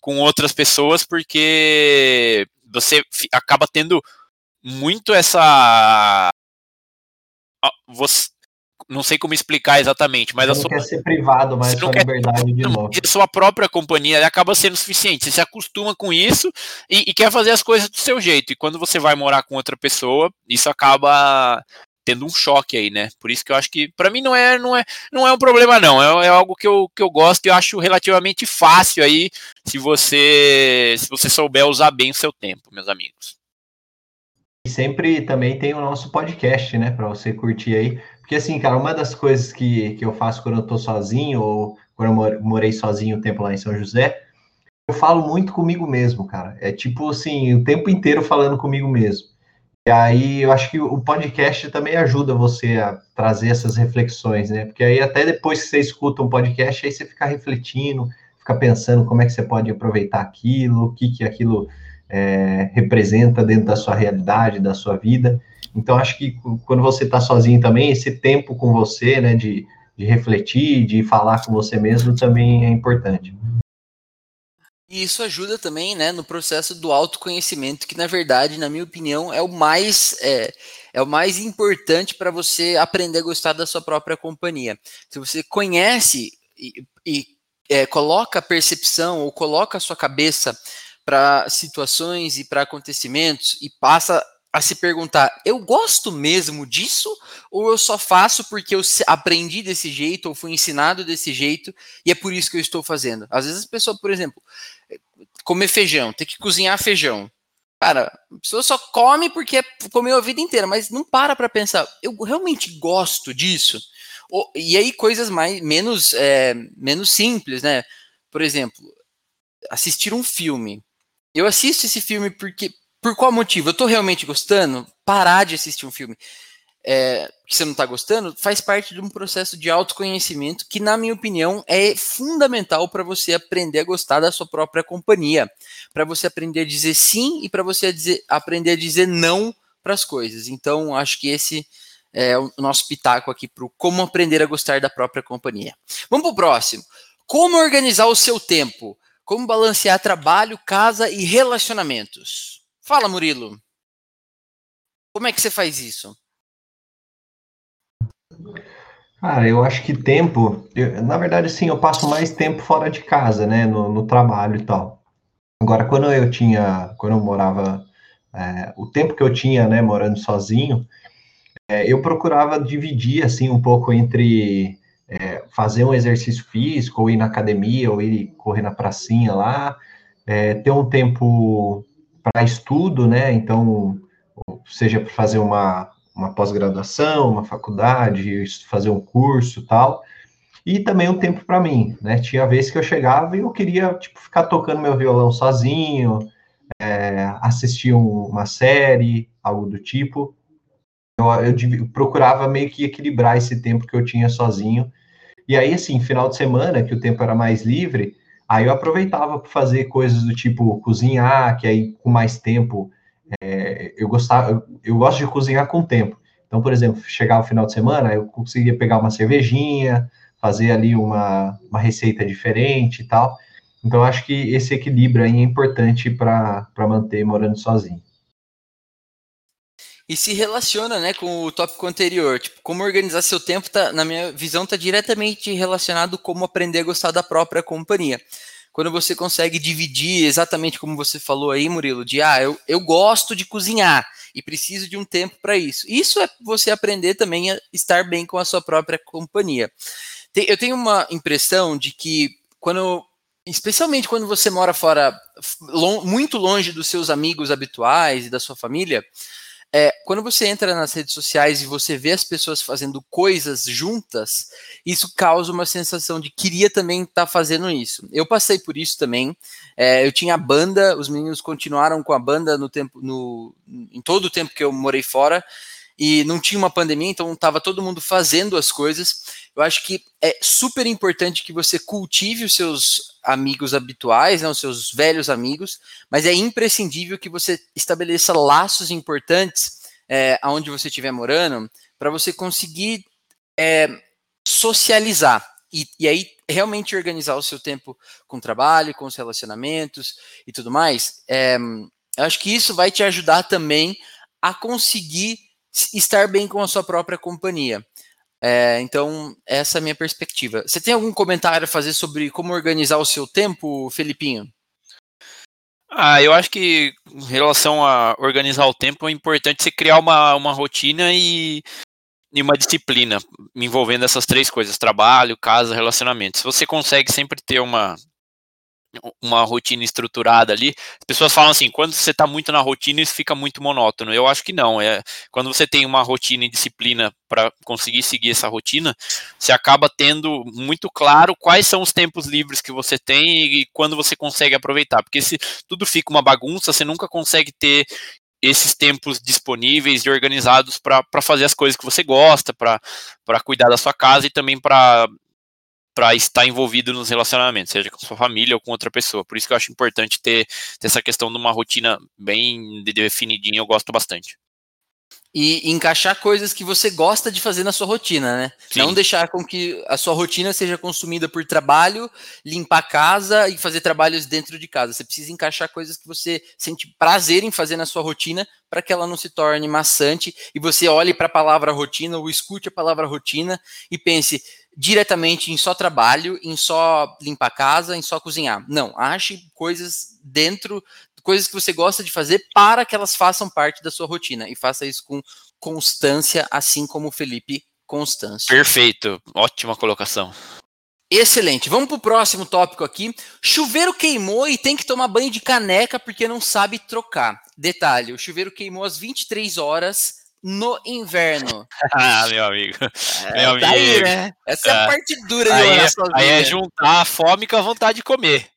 com outras pessoas, porque você acaba tendo muito essa. Você, não sei como explicar exatamente, mas você a não sua, quer ser privado, mas a sua liberdade de novo. A sua própria companhia acaba sendo suficiente. Você se acostuma com isso e, e, quer fazer as coisas do seu jeito. E quando você vai morar com outra pessoa, isso acaba tendo um choque aí, né? Por isso que eu acho que para mim não é não é não é um problema não, é, é, algo que eu, que eu gosto e eu acho relativamente fácil aí se você se você souber usar bem o seu tempo, meus amigos. E sempre também tem o nosso podcast, né, para você curtir aí. Porque assim, cara, uma das coisas que, que eu faço quando eu tô sozinho ou quando eu morei sozinho o um tempo lá em São José, eu falo muito comigo mesmo, cara. É tipo assim, o tempo inteiro falando comigo mesmo. E aí eu acho que o podcast também ajuda você a trazer essas reflexões, né? Porque aí até depois que você escuta um podcast, aí você fica refletindo, fica pensando como é que você pode aproveitar aquilo, o que, que aquilo é, representa dentro da sua realidade, da sua vida. Então acho que quando você está sozinho também, esse tempo com você, né, de, de refletir, de falar com você mesmo também é importante. E isso ajuda também, né, no processo do autoconhecimento, que na verdade, na minha opinião, é o mais é, é o mais importante para você aprender a gostar da sua própria companhia. Se você conhece e, e é, coloca a percepção ou coloca a sua cabeça para situações e para acontecimentos e passa a se perguntar: eu gosto mesmo disso? Ou eu só faço porque eu aprendi desse jeito, ou fui ensinado desse jeito, e é por isso que eu estou fazendo? Às vezes a pessoa, por exemplo, comer feijão, ter que cozinhar feijão. Cara, a pessoa só come porque comeu a vida inteira, mas não para para pensar, eu realmente gosto disso? E aí coisas mais menos, é, menos simples, né? Por exemplo, assistir um filme. Eu assisto esse filme porque por qual motivo? Eu estou realmente gostando? Parar de assistir um filme é, que você não está gostando faz parte de um processo de autoconhecimento que, na minha opinião, é fundamental para você aprender a gostar da sua própria companhia, para você aprender a dizer sim e para você dizer, aprender a dizer não para as coisas. Então, acho que esse é o nosso pitaco aqui para como aprender a gostar da própria companhia. Vamos para o próximo. Como organizar o seu tempo? Como balancear trabalho, casa e relacionamentos? Fala, Murilo. Como é que você faz isso? Cara, eu acho que tempo, eu, na verdade, sim, eu passo mais tempo fora de casa, né, no, no trabalho e tal. Agora, quando eu tinha, quando eu morava, é, o tempo que eu tinha, né, morando sozinho, é, eu procurava dividir, assim, um pouco entre é, fazer um exercício físico, ou ir na academia, ou ir correr na pracinha lá, é, ter um tempo para estudo, né? Então, seja para fazer uma, uma pós-graduação, uma faculdade, fazer um curso tal. E também um tempo para mim, né? Tinha vezes que eu chegava e eu queria, tipo, ficar tocando meu violão sozinho, é, assistir um, uma série, algo do tipo. Eu, eu procurava meio que equilibrar esse tempo que eu tinha sozinho. E aí, assim, final de semana, que o tempo era mais livre, Aí eu aproveitava para fazer coisas do tipo cozinhar, que aí com mais tempo é, eu gostava, eu, eu, gosto de cozinhar com tempo. Então, por exemplo, chegava o final de semana, eu conseguia pegar uma cervejinha, fazer ali uma, uma receita diferente e tal. Então, acho que esse equilíbrio aí é importante para manter morando sozinho. E se relaciona, né, com o tópico anterior, tipo, como organizar seu tempo, tá, na minha visão, está diretamente relacionado com como aprender a gostar da própria companhia. Quando você consegue dividir exatamente como você falou aí, Murilo, de ah, eu, eu gosto de cozinhar e preciso de um tempo para isso. Isso é você aprender também a estar bem com a sua própria companhia. Tem, eu tenho uma impressão de que quando especialmente quando você mora fora, muito longe dos seus amigos habituais e da sua família, é, quando você entra nas redes sociais e você vê as pessoas fazendo coisas juntas, isso causa uma sensação de queria também estar tá fazendo isso. Eu passei por isso também. É, eu tinha banda, os meninos continuaram com a banda no tempo, no, em todo o tempo que eu morei fora e não tinha uma pandemia, então estava todo mundo fazendo as coisas. Eu acho que é super importante que você cultive os seus amigos habituais, né, os seus velhos amigos, mas é imprescindível que você estabeleça laços importantes é, aonde você estiver morando para você conseguir é, socializar. E, e, aí realmente organizar o seu tempo com o trabalho, com os relacionamentos e tudo mais. É, eu acho que isso vai te ajudar também a conseguir estar bem com a sua própria companhia. É, então, essa é a minha perspectiva. Você tem algum comentário a fazer sobre como organizar o seu tempo, Felipinho? Ah, eu acho que em relação a organizar o tempo é importante você criar uma, uma rotina e, e uma disciplina envolvendo essas três coisas: trabalho, casa, relacionamento. Se você consegue sempre ter uma, uma rotina estruturada ali. As pessoas falam assim, quando você está muito na rotina, isso fica muito monótono. Eu acho que não. É quando você tem uma rotina e disciplina para conseguir seguir essa rotina, você acaba tendo muito claro quais são os tempos livres que você tem e quando você consegue aproveitar. Porque se tudo fica uma bagunça, você nunca consegue ter esses tempos disponíveis e organizados para fazer as coisas que você gosta, para cuidar da sua casa e também para para estar envolvido nos relacionamentos, seja com sua família ou com outra pessoa. Por isso que eu acho importante ter, ter essa questão de uma rotina bem definidinha, eu gosto bastante. E encaixar coisas que você gosta de fazer na sua rotina, né? Sim. Não deixar com que a sua rotina seja consumida por trabalho, limpar a casa e fazer trabalhos dentro de casa. Você precisa encaixar coisas que você sente prazer em fazer na sua rotina para que ela não se torne maçante e você olhe para a palavra rotina ou escute a palavra rotina e pense, diretamente em só trabalho, em só limpar a casa, em só cozinhar. Não, ache coisas dentro, coisas que você gosta de fazer para que elas façam parte da sua rotina e faça isso com constância, assim como o Felipe Constância. Perfeito, ótima colocação. Excelente. Vamos para o próximo tópico aqui. Chuveiro queimou e tem que tomar banho de caneca porque não sabe trocar. Detalhe: o chuveiro queimou às 23 horas no inverno. ah, meu amigo. É, meu tá amigo. né? Essa é, é a parte dura de aí, é, aí é juntar a fome com a vontade de comer.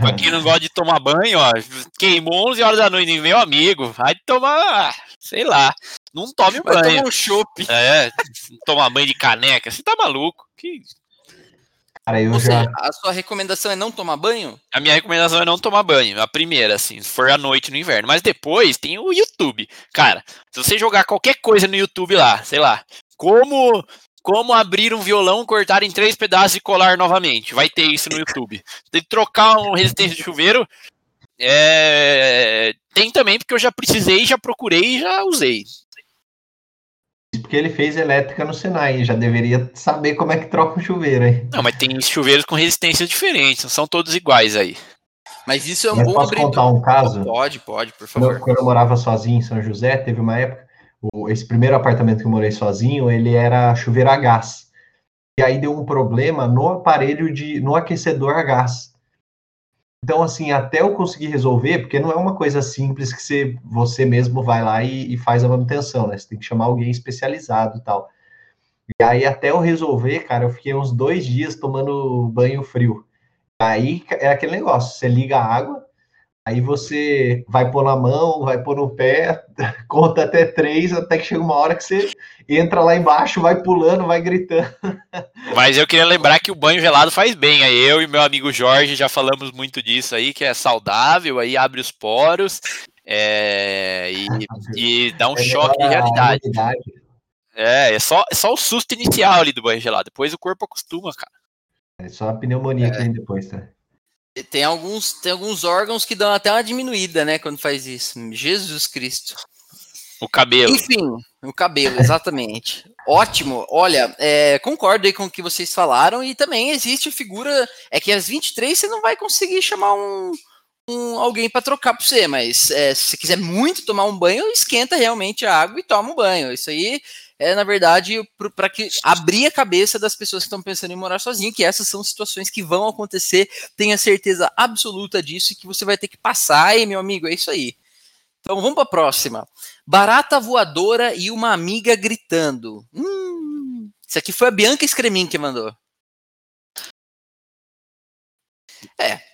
Pra quem não gosta de tomar banho, ó, queimou 11 horas da noite, meu amigo, vai tomar, sei lá, não tome vai banho. Tomar um chopp. É, tomar banho de caneca, você tá maluco? Que Cara, eu Ou já... seja, a sua recomendação é não tomar banho? A minha recomendação é não tomar banho. A primeira, assim, se for à noite no inverno. Mas depois tem o YouTube. Cara, se você jogar qualquer coisa no YouTube lá, sei lá, como como abrir um violão, cortar em três pedaços e colar novamente. Vai ter isso no YouTube. Tem que trocar um resistência de chuveiro. É... Tem também, porque eu já precisei, já procurei e já usei porque ele fez elétrica no Senai, já deveria saber como é que troca um chuveiro aí. Não, mas tem chuveiros com resistências diferentes, não são todos iguais aí. Mas isso é um mas bom posso abridor. contar um caso? Pode, pode, por favor. Quando eu morava sozinho em São José, teve uma época, esse primeiro apartamento que eu morei sozinho, ele era chuveiro a gás. E aí deu um problema no aparelho de, no aquecedor a gás. Então, assim, até eu conseguir resolver, porque não é uma coisa simples que você, você mesmo vai lá e, e faz a manutenção, né? Você tem que chamar alguém especializado e tal. E aí, até eu resolver, cara, eu fiquei uns dois dias tomando banho frio. Aí é aquele negócio: você liga a água, Aí você vai pôr na mão, vai pôr no pé, conta até três, até que chega uma hora que você entra lá embaixo, vai pulando, vai gritando. Mas eu queria lembrar que o banho gelado faz bem. Aí eu e meu amigo Jorge já falamos muito disso aí, que é saudável, aí abre os poros é, e, e, dá um é choque de realidade. É, é só, é só o susto inicial ali do banho gelado. Depois o corpo acostuma, cara. É só a pneumonia é. que vem depois, tá? Tem alguns, tem alguns órgãos que dão até uma diminuída, né, quando faz isso. Jesus Cristo. O cabelo. Enfim, o cabelo, exatamente. Ótimo. Olha, é, concordo aí com o que vocês falaram e também existe a figura. É que às 23 você não vai conseguir chamar um, um alguém para trocar para você, mas é, se você quiser muito tomar um banho, esquenta realmente a água e toma um banho. Isso aí é, na verdade, para que abrir a cabeça das pessoas que estão pensando em morar sozinho, que essas são situações que vão acontecer, tenha certeza absoluta disso e que você vai ter que passar, e meu amigo, é isso aí. Então vamos para a próxima. Barata voadora e uma amiga gritando. Hum, isso aqui foi a Bianca Scremin que mandou. É.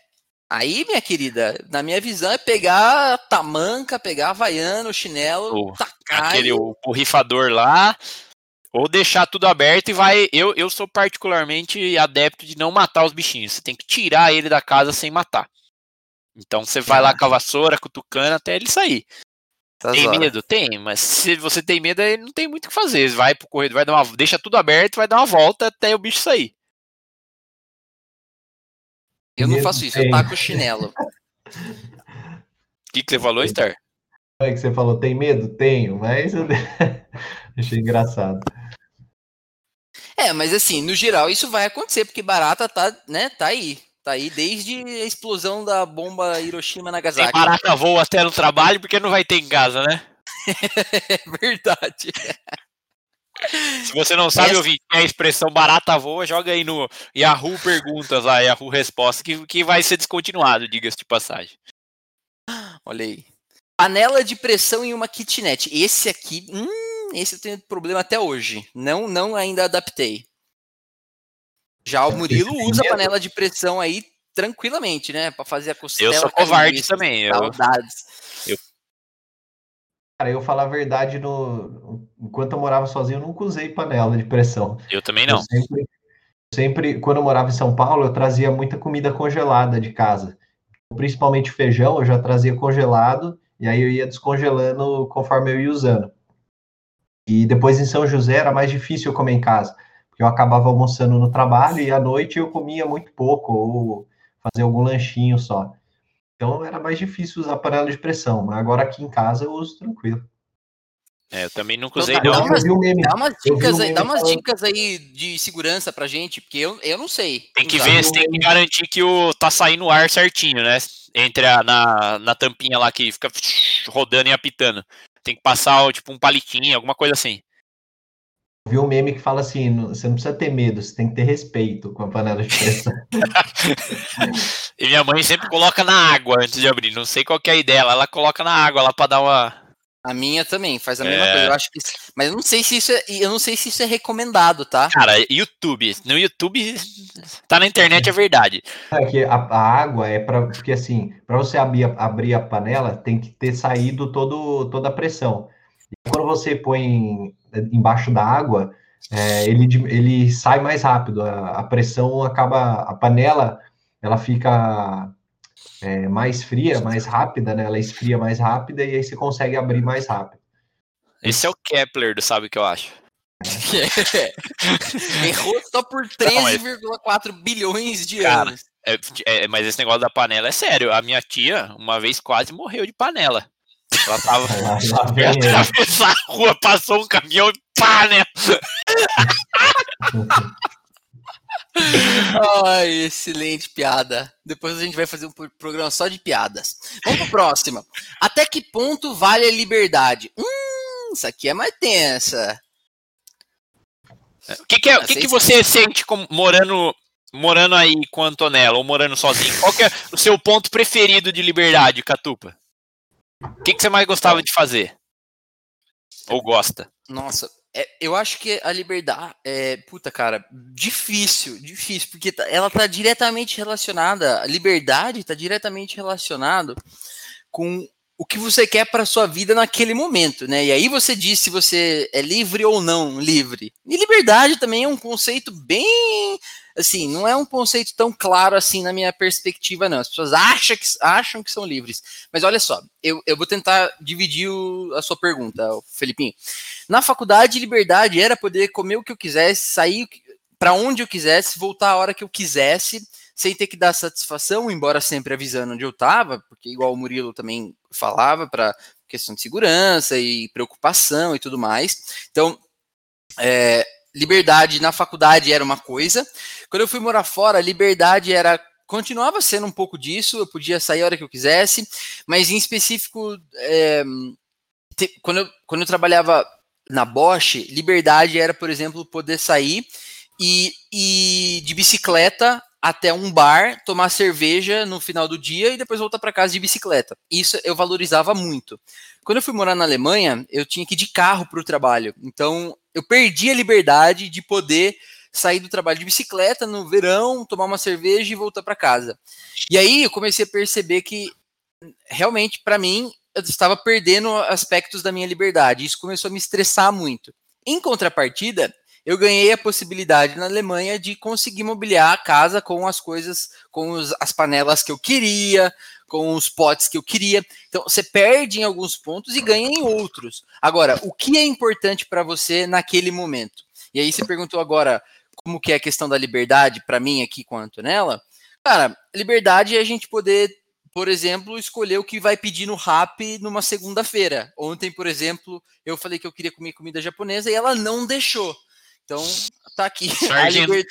Aí, minha querida, na minha visão é pegar tamanca, pegar a havaiana, o chinelo, O- tacar. Aquele e- o borrifador lá. Ou deixar tudo aberto e vai. Eu, eu sou particularmente adepto de não matar os bichinhos. Você tem que tirar ele da casa sem matar. Então você vai lá com a vassoura, cutucando até ele sair. Essas Tem horas. medo? Tem, mas se você tem medo, aí não tem muito o que fazer. Vai pro corredor, vai dar uma, deixa tudo aberto, vai dar uma volta até o bicho sair. Eu não faço isso, eu tem. taco o chinelo. O que, que você falou, Star? É que você falou, tem medo? Tenho, mas eu achei engraçado. É, mas assim, no geral isso vai acontecer, porque barata tá, né, tá aí. Tá aí desde a explosão da bomba Hiroshima Tem Nagasaki. barata voa até no trabalho porque não vai ter em casa, né? É verdade. Se você não sabe Essa- ouvir a expressão barata voa, joga aí no Yahoo Perguntas lá, Yahoo Resposta, que, que vai ser descontinuado, diga-se de passagem. Olha aí. Panela de pressão em uma kitnet. Esse aqui, hum, esse eu tenho problema até hoje. Não, não ainda adaptei. Já o Murilo usa medo? panela de pressão aí tranquilamente, né, Pra fazer a costela. Eu sou covarde também. Eu, Saudades. Cara, eu falar a verdade, no... enquanto eu morava sozinho, eu nunca usei panela de pressão. eu também Eu não. sempre, sempre, quando eu morava em São Paulo, eu trazia muita comida congelada de casa. Principalmente feijão, eu já trazia congelado, e aí eu ia descongelando conforme eu ia usando. E depois em São José era mais difícil eu comer em casa, porque eu acabava almoçando no trabalho e à noite eu comia muito pouco, ou fazia algum lanchinho só. Então era mais difícil usar panela de pressão, mas agora aqui em casa eu uso tranquilo. É, eu também nunca Então usei, tá, não. um Dá umas dicas um aí, meme dá umas falando- dicas aí de segurança pra gente, porque eu, eu não sei. Tem que usar. ver, você tem que garantir que o tá saindo o ar certinho, né? Entre a, na, na tampinha lá que fica rodando e apitando. Tem que passar tipo um palitinho, alguma coisa assim. Vi um meme que fala assim: "Não- você não precisa ter medo, você tem que ter respeito com a panela de pressão. E minha mãe sempre coloca na água antes de abrir. Não sei qual que é a ideia. Ela, ela coloca na água lá pra dar uma. A minha também faz a mesma É. coisa. Eu acho que, mas eu não sei se isso é, eu não sei se isso é recomendado, tá? Cara, YouTube. No YouTube. Tá na internet, é verdade. É que a, a água é para porque assim, para você abrir, a- abrir a panela, tem que ter saído todo, toda a pressão. E quando você põe embaixo da água, é, ele, ele sai mais rápido. A, a pressão acaba, a panela, ela fica é, mais fria, mais rápida, né? Ela esfria mais rápida e aí você consegue abrir mais rápido. Esse é o Kepler do Sabe o que eu acho. Errou só por Não, mas- 13,4 bilhões de Cara, anos. É, é, mas esse negócio da panela é sério. A minha tia, uma vez, quase morreu de panela. Ela tava. Atravessou a rua, passou um caminhão e pá, né? Ai, excelente piada. Depois a gente vai fazer um pro- programa só de piadas. Vamos pro próximo. Até que ponto vale a liberdade? Hum, isso aqui é mais tensa. O que, que, é, o que, Aceita. que você sente como, morando, morando aí com a Antonella ou morando sozinho? Qual que é o seu ponto preferido de liberdade, Catupa? O que, que você mais gostava de fazer? Ou gosta? Nossa, é- eu acho que a liberdade é, puta, cara, difícil, difícil, porque tá- ela tá diretamente relacionada, a liberdade tá diretamente relacionado com o que você quer para sua vida naquele momento, né? E aí você diz se você é livre ou não livre. E liberdade também é um conceito bem, assim, não é um conceito tão claro assim na minha perspectiva, não. As pessoas acham que, acham que são livres. Mas olha só, eu, eu vou tentar dividir o- a sua pergunta, Felipinho. Na faculdade, liberdade era poder comer o que eu quisesse, sair para onde eu quisesse, voltar a hora que eu quisesse, sem ter que dar satisfação, embora sempre avisando onde eu estava, porque igual o Murilo também falava para questão de segurança e preocupação e tudo mais. Então, é, liberdade na faculdade era uma coisa. Quando eu fui morar fora, liberdade era continuava sendo um pouco disso. Eu podia sair a hora que eu quisesse, mas em específico, é, te- quando, eu, quando eu trabalhava na Bosch, liberdade era, por exemplo, poder sair e, e de bicicleta até um bar, tomar cerveja no final do dia e depois voltar para casa de bicicleta. Isso eu valorizava muito. Quando eu fui morar na Alemanha, eu tinha que ir de carro para o trabalho. Então, eu perdi a liberdade de poder sair do trabalho de bicicleta no verão, tomar uma cerveja e voltar para casa. E aí eu comecei a perceber que realmente para mim eu estava perdendo aspectos da minha liberdade. Isso começou a me estressar muito. Em contrapartida, eu ganhei a possibilidade na Alemanha de conseguir mobiliar a casa com as coisas, com os, as panelas que eu queria, com os potes que eu queria. Então, você perde em alguns pontos e ganha em outros. Agora, o que é importante para você naquele momento? E aí você perguntou agora como que é a questão da liberdade para mim aqui com a Antonella. Cara, liberdade é a gente poder por exemplo, escolher o que vai pedir no rap numa segunda-feira. Ontem, por exemplo, eu falei que eu queria comer comida japonesa e ela não deixou. Então, tá aqui. Sargento. Liber...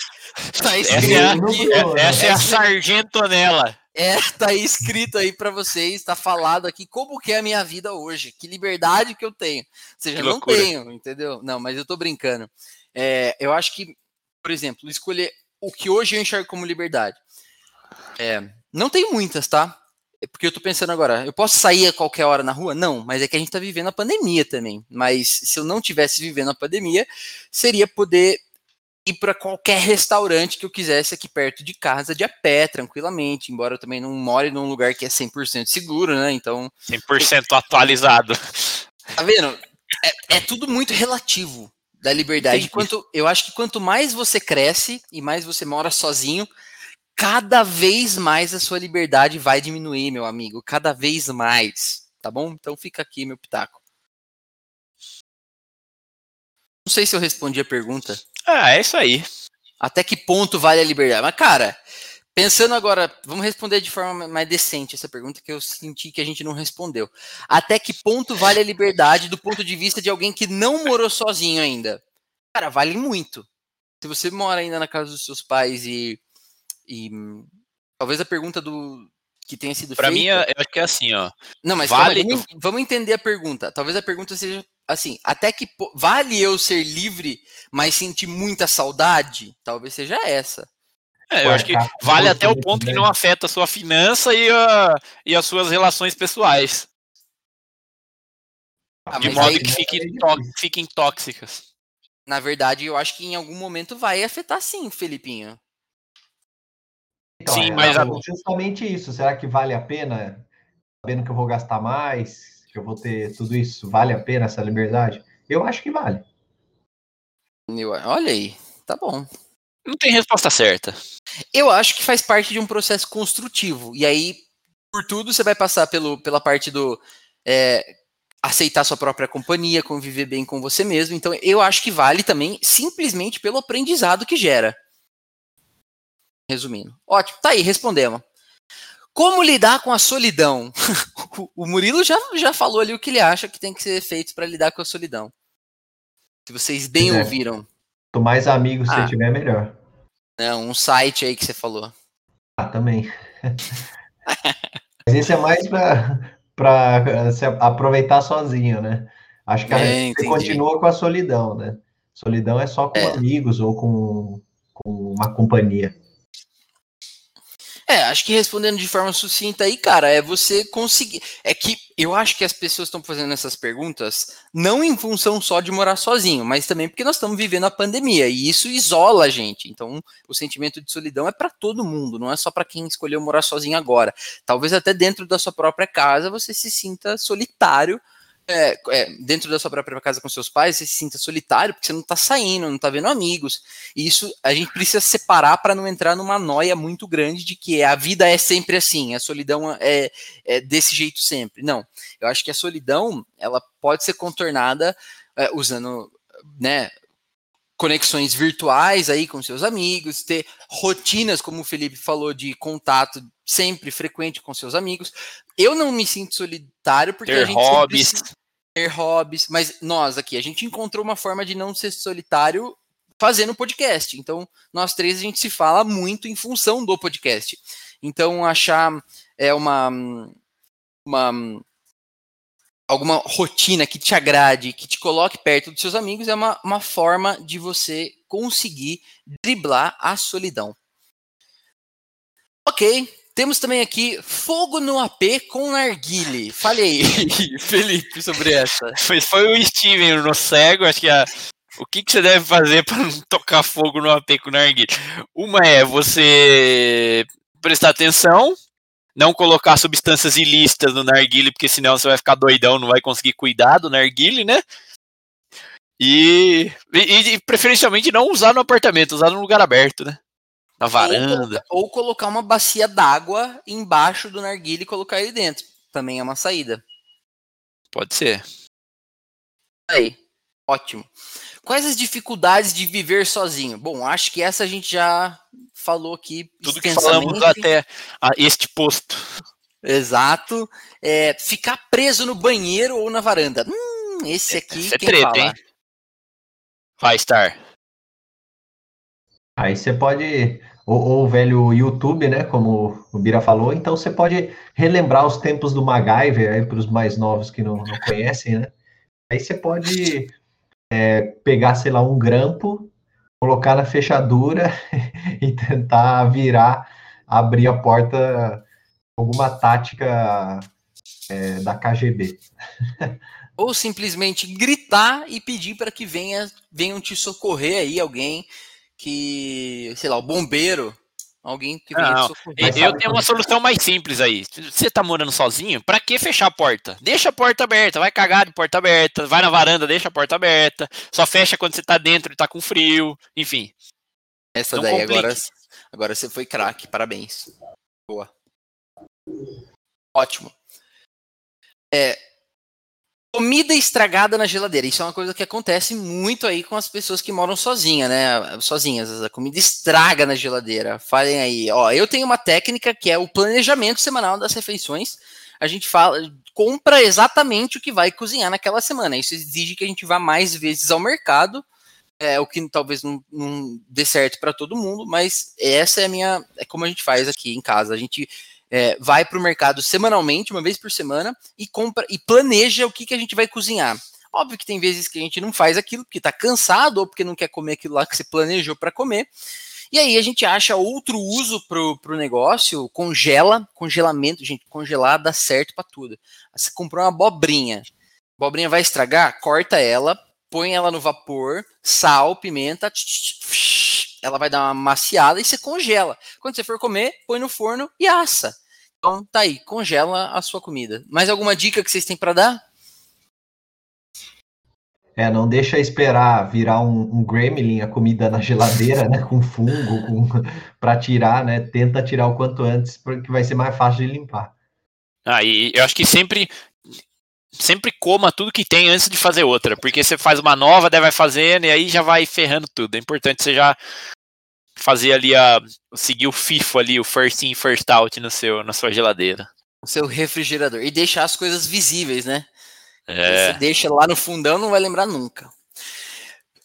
Tá escrito essa, aqui. É, essa é a sargentonela. É, tá aí escrito aí para vocês, tá falado aqui como que é a minha vida hoje, que liberdade que eu tenho. Ou seja, não tenho, entendeu? Não, mas eu tô brincando. É, eu acho que, por exemplo, escolher o que hoje eu enxergo como liberdade. É, não tem muitas, tá? É porque eu tô pensando agora, eu posso sair a qualquer hora na rua? Não, mas é que a gente tá vivendo a pandemia também. Mas se eu não tivesse vivendo a pandemia, seria poder ir para qualquer restaurante que eu quisesse aqui perto de casa, de a pé, tranquilamente, embora eu também não more num lugar que é 100% seguro, né? Então. 100% atualizado. Tá vendo? É, é, tudo muito relativo da liberdade. Quanto, eu acho que quanto mais você cresce e mais você mora sozinho, cada vez mais a sua liberdade vai diminuir, meu amigo, cada vez mais, tá bom? Então fica aqui meu pitaco. Não sei se eu respondi a pergunta. Ah, é isso aí. Até que ponto vale a liberdade? Mas, cara, pensando agora, vamos responder de forma mais decente essa pergunta que eu senti que a gente não respondeu. Até que ponto vale a liberdade do ponto de vista de alguém que não morou sozinho ainda? Cara, vale muito. Se você mora ainda na casa dos seus pais e e talvez a pergunta do que tenha sido pra feita. Para mim, eu acho que é assim, ó. Não, mas vale... Calma, vamos, vamos entender a pergunta. Talvez a pergunta seja assim: até que vale eu ser livre, mas sentir muita saudade? Talvez seja essa. É, eu acho que vale até o ponto que não afeta a sua finança e, a, e as suas relações pessoais. Ah, de modo aí, que fiquem, fiquem tóxicas. Na verdade, eu acho que em algum momento vai afetar sim, Felipinho. Então, Sim, é, mas justamente isso. Será que vale a pena? Sabendo que eu vou gastar mais, que eu vou ter tudo isso, vale a pena essa liberdade? Eu acho que vale. Eu, olha aí, tá bom. Não tem resposta certa. Eu acho que faz parte de um processo construtivo. E aí, por tudo, você vai passar pelo, pela parte do é, aceitar sua própria companhia, conviver bem com você mesmo. Então, eu acho que vale também simplesmente pelo aprendizado que gera. Resumindo. Ótimo, tá aí, respondemos. Como lidar com a solidão? o Murilo já, já falou ali o que ele acha que tem que ser feito para lidar com a solidão. Se vocês bem é. ouviram. Quanto mais amigos ah. você tiver, melhor. Não, um site aí que você falou. Ah, também. Mas esse é mais para se aproveitar sozinho, né? Acho que é, você continua com a solidão, né? Solidão é só com é. amigos ou com, com uma companhia. É, acho que respondendo de forma sucinta aí, cara, é você conseguir. É que eu acho que as pessoas estão fazendo essas perguntas não em função só de morar sozinho, mas também porque nós estamos vivendo a pandemia e isso isola a gente. Então, o sentimento de solidão é para todo mundo, não é só para quem escolheu morar sozinho agora. Talvez até dentro da sua própria casa você se sinta solitário é, é, dentro da sua própria casa com seus pais, você se sinta solitário porque você não está saindo, não está vendo amigos. E isso a gente precisa separar para não entrar numa noia muito grande de que a vida é sempre assim, a solidão é, é desse jeito sempre. Não, eu acho que a solidão ela pode ser contornada é, usando, né, conexões virtuais aí com seus amigos, ter rotinas, como o Felipe falou, de contato sempre frequente com seus amigos. Eu não me sinto solitário porque ter a gente hobbies. Ter hobbies, mas nós aqui a gente encontrou uma forma de não ser solitário fazendo podcast. Então, nós três a gente se fala muito em função do podcast. Então, achar é uma uma alguma rotina que te agrade, que te coloque perto dos seus amigos, é uma, uma forma de você conseguir driblar a solidão. Ok. Temos também aqui Fogo no AP com narguile. Fale aí, Felipe, sobre essa. Foi, foi o Steven no cego, acho que a, o que, que você deve fazer para não tocar fogo no AP com narguile? Uma é você prestar atenção, não colocar substâncias ilícitas no narguile, porque senão você vai ficar doidão, não vai conseguir cuidar do narguile, né? E, e, e preferencialmente não usar no apartamento, usar num lugar aberto, né? Na varanda. Ou, ou colocar uma bacia d'água embaixo do narguile e colocar ele dentro. Também é uma saída. Pode ser. Aí, ótimo. Quais as dificuldades de viver sozinho? Bom, acho que essa a gente já falou aqui. Tudo que falamos até este posto. Exato. É, ficar preso no banheiro ou na varanda. Hum, esse aqui. Esse é treta, fala? hein? Vai estar. Aí você pode, ou, ou, o velho YouTube, né, como o Bira falou, então você pode relembrar os tempos do MacGyver, aí para os mais novos que não, não conhecem, né? Aí você pode é, pegar, sei lá, um grampo, colocar na fechadura e tentar virar, abrir a porta alguma tática é, da KGB. Ou simplesmente gritar e pedir para que venha, venham te socorrer aí alguém que, sei lá, o bombeiro, alguém que venha não, socorrer. Eu tenho uma solução mais simples aí. Você tá morando sozinho, para que fechar a porta? Deixa a porta aberta, vai cagar de porta aberta, vai na varanda, deixa a porta aberta, só fecha quando você tá dentro e tá com frio, enfim. Essa não daí agora, agora você foi craque, parabéns. Boa. Ótimo. É, Comida estragada na geladeira. Isso é uma coisa que acontece muito aí com as pessoas que moram sozinha, né? Sozinhas. A comida estraga na geladeira. Falem aí. Ó, eu tenho uma técnica que é o planejamento semanal das refeições. A gente fala, compra exatamente o que vai cozinhar naquela semana. Isso exige que a gente vá mais vezes ao mercado. É o que talvez não, não dê certo para todo mundo, mas essa é a minha, é como a gente faz aqui em casa. A gente é, vai para o mercado semanalmente, uma vez por semana, e compra e planeja o que, que a gente vai cozinhar. Óbvio que tem vezes que a gente não faz aquilo porque está cansado ou porque não quer comer aquilo lá que você planejou para comer. E aí a gente acha outro uso pro, pro negócio, congela, congelamento, gente, congelar dá certo para tudo. Você comprou uma abobrinha, a abobrinha vai estragar, corta ela, põe ela no vapor, sal, pimenta, tch, tch, ela vai dar uma maciada e você congela. Quando você for comer, põe no forno e assa. Então tá aí, congela a sua comida. Mais alguma dica que vocês têm para dar? É, não deixa esperar virar um, um gremlin, a comida na geladeira, né, com fungo, com, para tirar, né, tenta tirar o quanto antes, porque vai ser mais fácil de limpar. Ah, e eu acho que sempre sempre coma tudo que tem antes de fazer outra, porque você faz uma nova, daí vai fazendo e aí já vai ferrando tudo. É importante você já fazer ali a seguir o FIFO ali, o first in first out no seu na sua geladeira. O seu refrigerador e deixar as coisas visíveis, né? É. Você deixa lá no fundão, não vai lembrar nunca.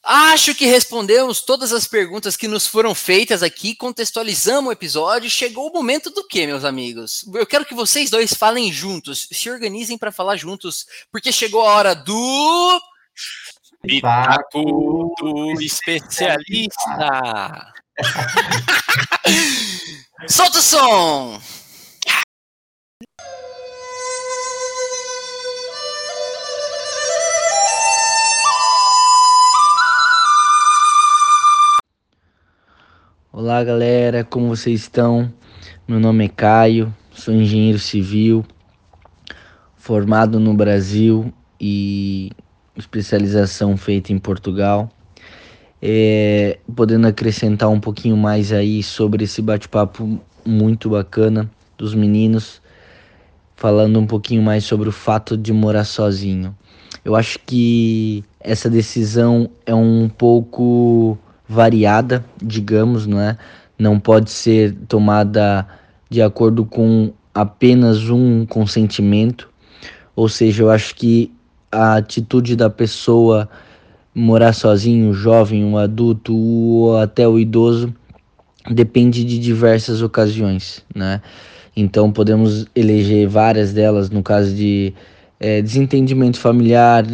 Acho que respondemos todas as perguntas que nos foram feitas aqui, contextualizamos o episódio. Chegou o momento do que, meus amigos? Eu quero que vocês dois falem juntos, se organizem para falar juntos, porque chegou a hora do. Pitaco do especialista. Solta o som! Olá galera, como vocês estão? Meu nome é Caio, sou engenheiro civil, formado no Brasil e especialização feita em Portugal. É, podendo acrescentar um pouquinho mais aí sobre esse bate-papo muito bacana dos meninos, falando um pouquinho mais sobre o fato de morar sozinho. Eu acho que essa decisão é um pouco variada, digamos, não é? Não pode ser tomada de acordo com apenas um consentimento. Ou seja, eu acho que a atitude da pessoa morar sozinho, jovem, um adulto ou até o idoso depende de diversas ocasiões, né? Então podemos eleger várias delas no caso de é, desentendimento familiar,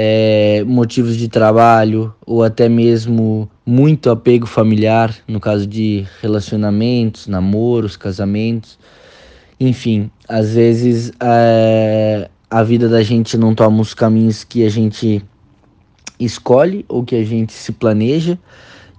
é, motivos de trabalho ou até mesmo muito apego familiar, no caso de relacionamentos, namoros, casamentos. Enfim, às vezes é, a vida da gente não toma os caminhos que a gente escolhe ou que a gente se planeja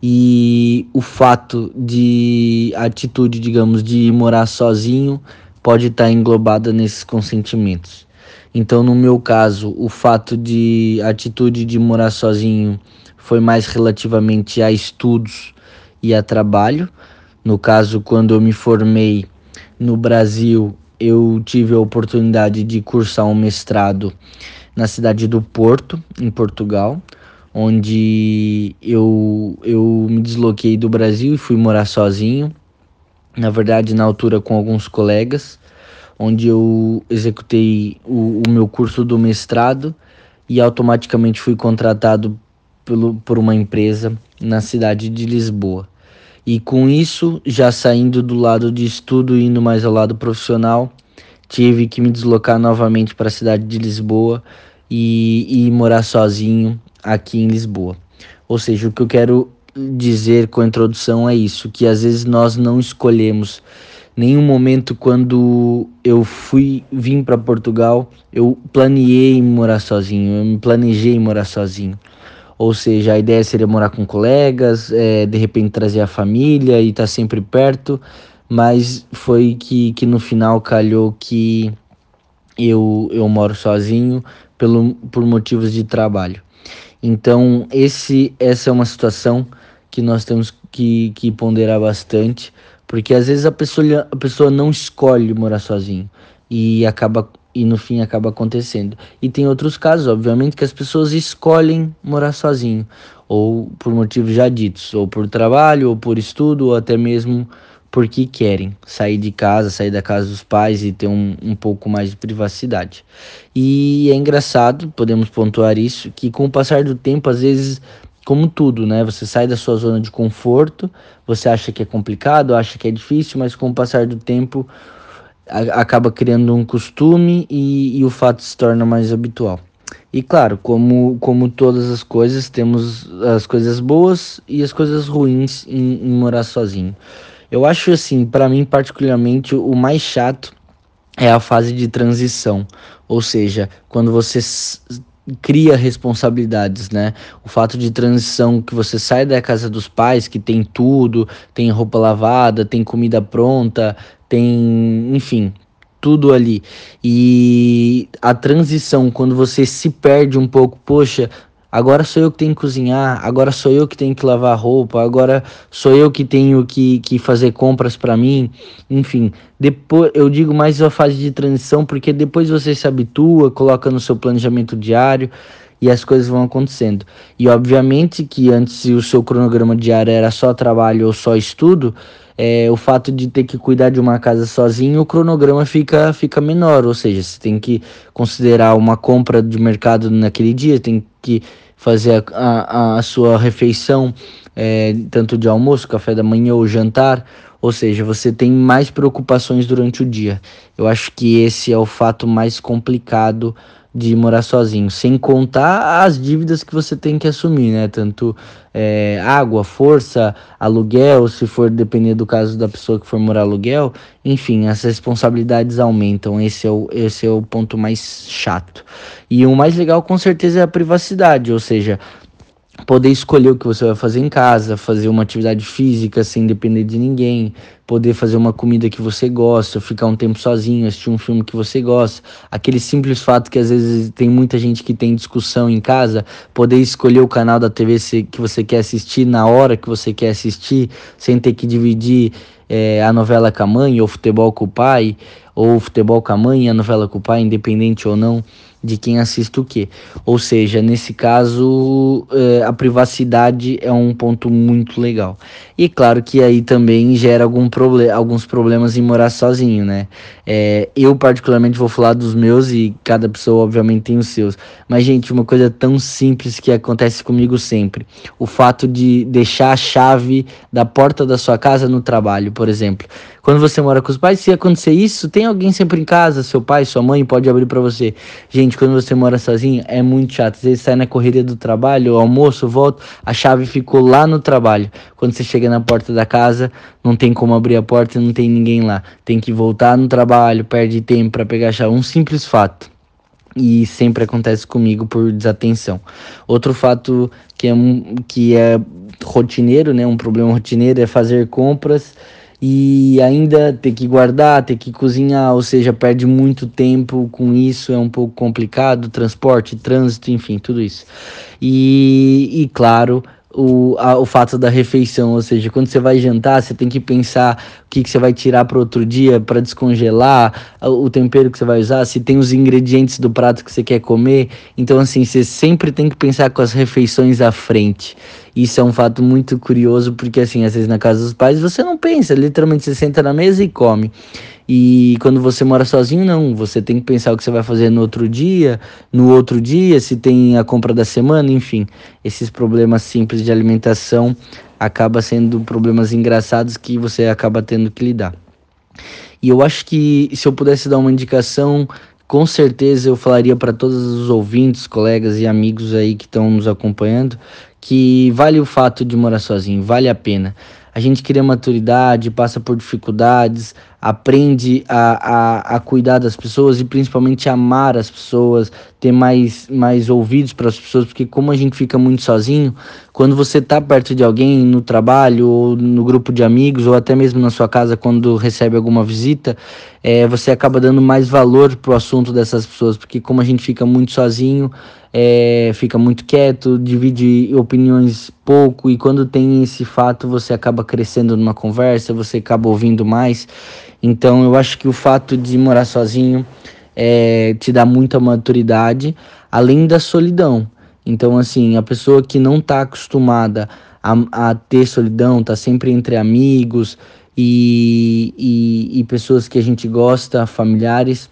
e o fato de atitude, digamos, de morar sozinho pode estar englobada nesses consentimentos. Então, no meu caso, o fato de a atitude de morar sozinho foi mais relativamente a estudos e a trabalho. No caso, quando eu me formei no Brasil, eu tive a oportunidade de cursar um mestrado na cidade do Porto, em Portugal, onde eu, eu me desloquei do Brasil e fui morar sozinho. Na verdade, na altura com alguns colegas onde eu executei o, o meu curso do mestrado e automaticamente fui contratado pelo, por uma empresa na cidade de Lisboa. E com isso, já saindo do lado de estudo e indo mais ao lado profissional, tive que me deslocar novamente para a cidade de Lisboa e, e morar sozinho aqui em Lisboa. Ou seja, o que eu quero dizer com a introdução é isso, que às vezes nós não escolhemos nenhum momento quando eu fui vim para Portugal, eu planeei morar sozinho, eu planejei morar sozinho. Ou seja, a ideia seria morar com colegas, é, de repente trazer a família e estar tá sempre perto, mas foi que, que no final calhou que eu, eu moro sozinho pelo, por motivos de trabalho. Então, esse, essa é uma situação que nós temos que, que ponderar bastante, porque às vezes a pessoa, a pessoa não escolhe morar sozinho e acaba e no fim acaba acontecendo. E tem outros casos, obviamente, que as pessoas escolhem morar sozinho, ou por motivos já ditos, ou por trabalho, ou por estudo, ou até mesmo porque querem sair de casa, sair da casa dos pais e ter um, um pouco mais de privacidade. E é engraçado, podemos pontuar isso, que com o passar do tempo, às vezes como tudo, né? Você sai da sua zona de conforto, você acha que é complicado, acha que é difícil, mas com o passar do tempo a, acaba criando um costume e, e, o fato se torna mais habitual. E claro, como, como todas as coisas, temos as coisas boas e as coisas ruins em, em morar sozinho. Eu acho assim, para mim particularmente, o mais chato é a fase de transição, ou seja, quando você cria responsabilidades, né? O fato de transição que você sai da casa dos pais, que tem tudo, tem roupa lavada, tem comida pronta, tem, enfim, tudo ali. E a transição, quando você se perde um pouco, poxa, Agora sou eu que tenho que cozinhar, agora sou eu que tenho que lavar roupa, agora sou eu que tenho que, que fazer compras para mim. Enfim, depois eu digo mais a fase de transição porque depois você se habitua, coloca no seu planejamento diário e as coisas vão acontecendo. E obviamente que antes o seu cronograma diário era só trabalho ou só estudo, é, o fato de ter que cuidar de uma casa sozinho, o cronograma fica, fica menor, ou seja, você tem que considerar uma compra de mercado naquele dia, tem que fazer a, a, a sua refeição, é, tanto de almoço, café da manhã ou jantar, ou seja, você tem mais preocupações durante o dia. Eu acho que esse é o fato mais complicado de morar sozinho, sem contar as dívidas que você tem que assumir, né? Tanto é, água, força, aluguel, se for depender do caso da pessoa que for morar aluguel, enfim, as responsabilidades aumentam. Esse é o, esse é o ponto mais chato. E o mais legal, com certeza, é a privacidade, ou seja, poder escolher o que você vai fazer em casa, fazer uma atividade física sem depender de ninguém, poder fazer uma comida que você gosta, ficar um tempo sozinho, assistir um filme que você gosta, aquele simples fato que às vezes tem muita gente que tem discussão em casa, poder escolher o canal da TV que você quer assistir na hora que você quer assistir, sem ter que dividir é, a novela com a mãe, ou futebol com o pai, ou futebol com a mãe e a novela com o pai, independente ou não de quem assiste o que. Ou seja, nesse caso, é, a privacidade é um ponto muito legal. E claro que aí também gera algum proble alguns problemas em morar sozinho, né? É, eu, particularmente, vou falar dos meus e cada pessoa, obviamente, tem os seus. Mas, gente, uma coisa tão simples que acontece comigo sempre: o fato de deixar a chave da porta da sua casa no trabalho, por exemplo. Quando você mora com os pais, se acontecer isso, tem alguém sempre em casa, seu pai, sua mãe pode abrir para você. Gente, quando você mora sozinho, é muito chato. Às vezes sai na correria do trabalho, almoço, volta, a chave ficou lá no trabalho. Quando você chega na porta da casa, não tem como abrir a porta e não tem ninguém lá. Tem que voltar no trabalho, perde tempo para pegar a chave. Um simples fato e sempre acontece comigo por desatenção. Outro fato que é, que é rotineiro, né, um problema rotineiro é fazer compras e ainda ter que guardar, ter que cozinhar, ou seja, perde muito tempo com isso, é um pouco complicado, transporte, trânsito, enfim, tudo isso. E, e claro, o, a, o fato da refeição, ou seja, quando você vai jantar, você tem que pensar o que, que você vai tirar para outro dia para descongelar, o, tempero que você vai usar, se tem os ingredientes do prato que você quer comer. Então, assim, você sempre tem que pensar com as refeições à frente. Isso é um fato muito curioso, porque, assim, às vezes na casa dos pais você não pensa, literalmente você senta na mesa e come. E quando você mora sozinho, não. Você tem que pensar o que você vai fazer no outro dia, no outro dia, se tem a compra da semana, enfim. Esses problemas simples de alimentação acaba sendo problemas engraçados que você acaba tendo que lidar. E eu acho que se eu pudesse dar uma indicação, com certeza eu falaria para todos os ouvintes, colegas e amigos aí que estão nos acompanhando que vale o fato de morar sozinho, vale a pena a gente cria maturidade, passa por dificuldades, aprende a, a, a cuidar das pessoas e principalmente amar as pessoas, ter mais, mais ouvidos para as pessoas, porque como a gente fica muito sozinho, quando você está perto de alguém no trabalho ou no grupo de amigos ou até mesmo na sua casa quando recebe alguma visita, é, você acaba dando mais valor para o assunto dessas pessoas, porque como a gente fica muito sozinho, é, fica muito quieto, divide opiniões pouco, e quando tem esse fato, você acaba crescendo numa conversa, você acaba ouvindo mais. Então, eu acho que o fato de morar sozinho é, te dá muita maturidade, além da solidão. Então, assim, a pessoa que não está acostumada a, a, ter solidão, tá sempre entre amigos e, e, e pessoas que a gente gosta, familiares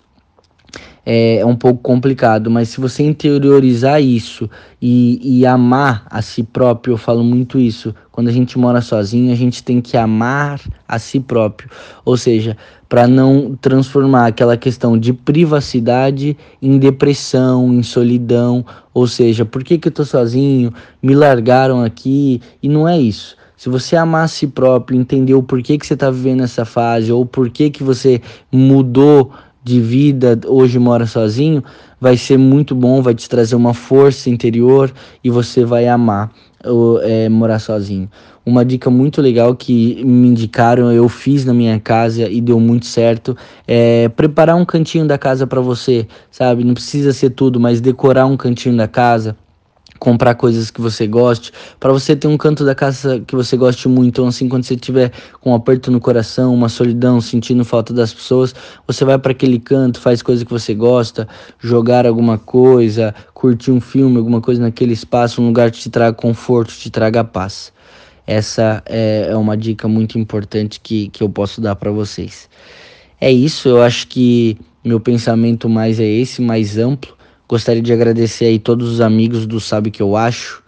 é, é um pouco complicado, mas se você interiorizar isso e, e amar a si próprio, eu falo muito isso. Quando a gente mora sozinho, a gente tem que amar a si próprio, ou seja, para não transformar aquela questão de privacidade em depressão, em solidão, ou seja, por que, que eu tô sozinho? Me largaram aqui e não é isso. Se você amar a si próprio, entender o porquê que você está vivendo essa fase ou porquê que você mudou de vida, hoje mora sozinho, vai ser muito bom, vai te trazer uma força interior e você vai amar é, morar sozinho. Uma dica muito legal que me indicaram, eu fiz na minha casa e deu muito certo, é preparar um cantinho da casa para você, sabe? Não precisa ser tudo, mas decorar um cantinho da casa comprar coisas que você goste, para você ter um canto da casa que você goste muito. Então, assim, quando você tiver com um aperto no coração, uma solidão, sentindo falta das pessoas, você vai para aquele canto, faz coisa que você gosta, jogar alguma coisa, curtir um filme, alguma coisa naquele espaço, um lugar que te traga conforto, te traga paz. Essa é, é uma dica muito importante que, que eu posso dar para vocês. É isso, eu acho que meu pensamento mais é esse, mais amplo Gostaria de agradecer aí todos os amigos do Sabe Que Eu Acho.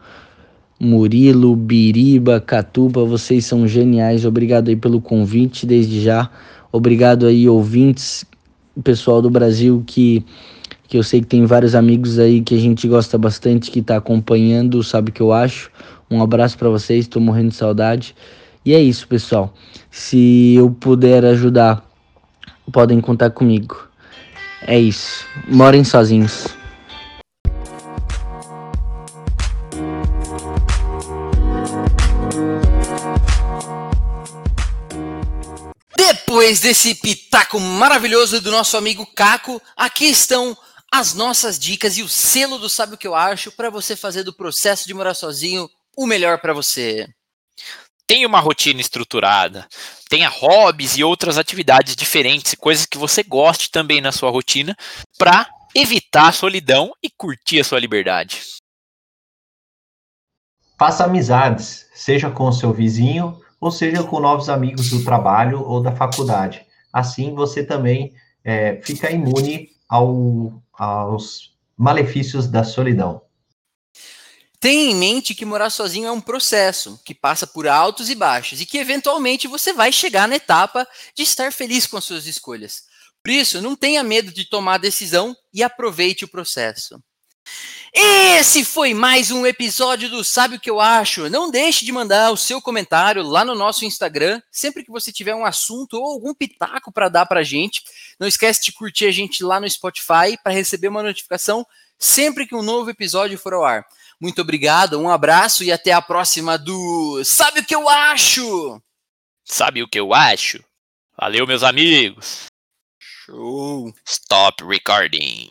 Murilo, Biriba, Catuba, vocês são geniais. Obrigado aí pelo convite desde já. Obrigado aí, ouvintes, pessoal do Brasil que, que eu sei que tem vários amigos aí que a gente gosta bastante, que está acompanhando, sabe que eu acho. Um abraço para vocês, estou morrendo de saudade. E é isso, pessoal. Se eu puder ajudar, podem contar comigo. É isso. Morem sozinhos. Depois desse pitaco maravilhoso do nosso amigo Caco, aqui estão as nossas dicas e o selo do Sabe o que eu acho para você fazer do processo de morar sozinho o melhor para você. Tenha uma rotina estruturada, tenha hobbies e outras atividades diferentes, coisas que você goste também na sua rotina, para evitar a solidão e curtir a sua liberdade. Faça amizades, seja com o seu vizinho ou seja com novos amigos do trabalho ou da faculdade. Assim, você também é, fica imune ao, aos malefícios da solidão. Tenha em mente que morar sozinho é um processo que passa por altos e baixos e que eventualmente você vai chegar na etapa de estar feliz com as suas escolhas. Por isso, não tenha medo de tomar a decisão e aproveite o processo. Esse foi mais um episódio do Sabe o que eu acho? Não deixe de mandar o seu comentário lá no nosso Instagram, sempre que você tiver um assunto ou algum pitaco para dar para a gente. Não esquece de curtir a gente lá no Spotify para receber uma notificação sempre que um novo episódio for ao ar. Muito obrigado, um abraço e até a próxima do Sabe o que eu acho? Sabe o que eu acho? Valeu, meus amigos. Show. Stop recording.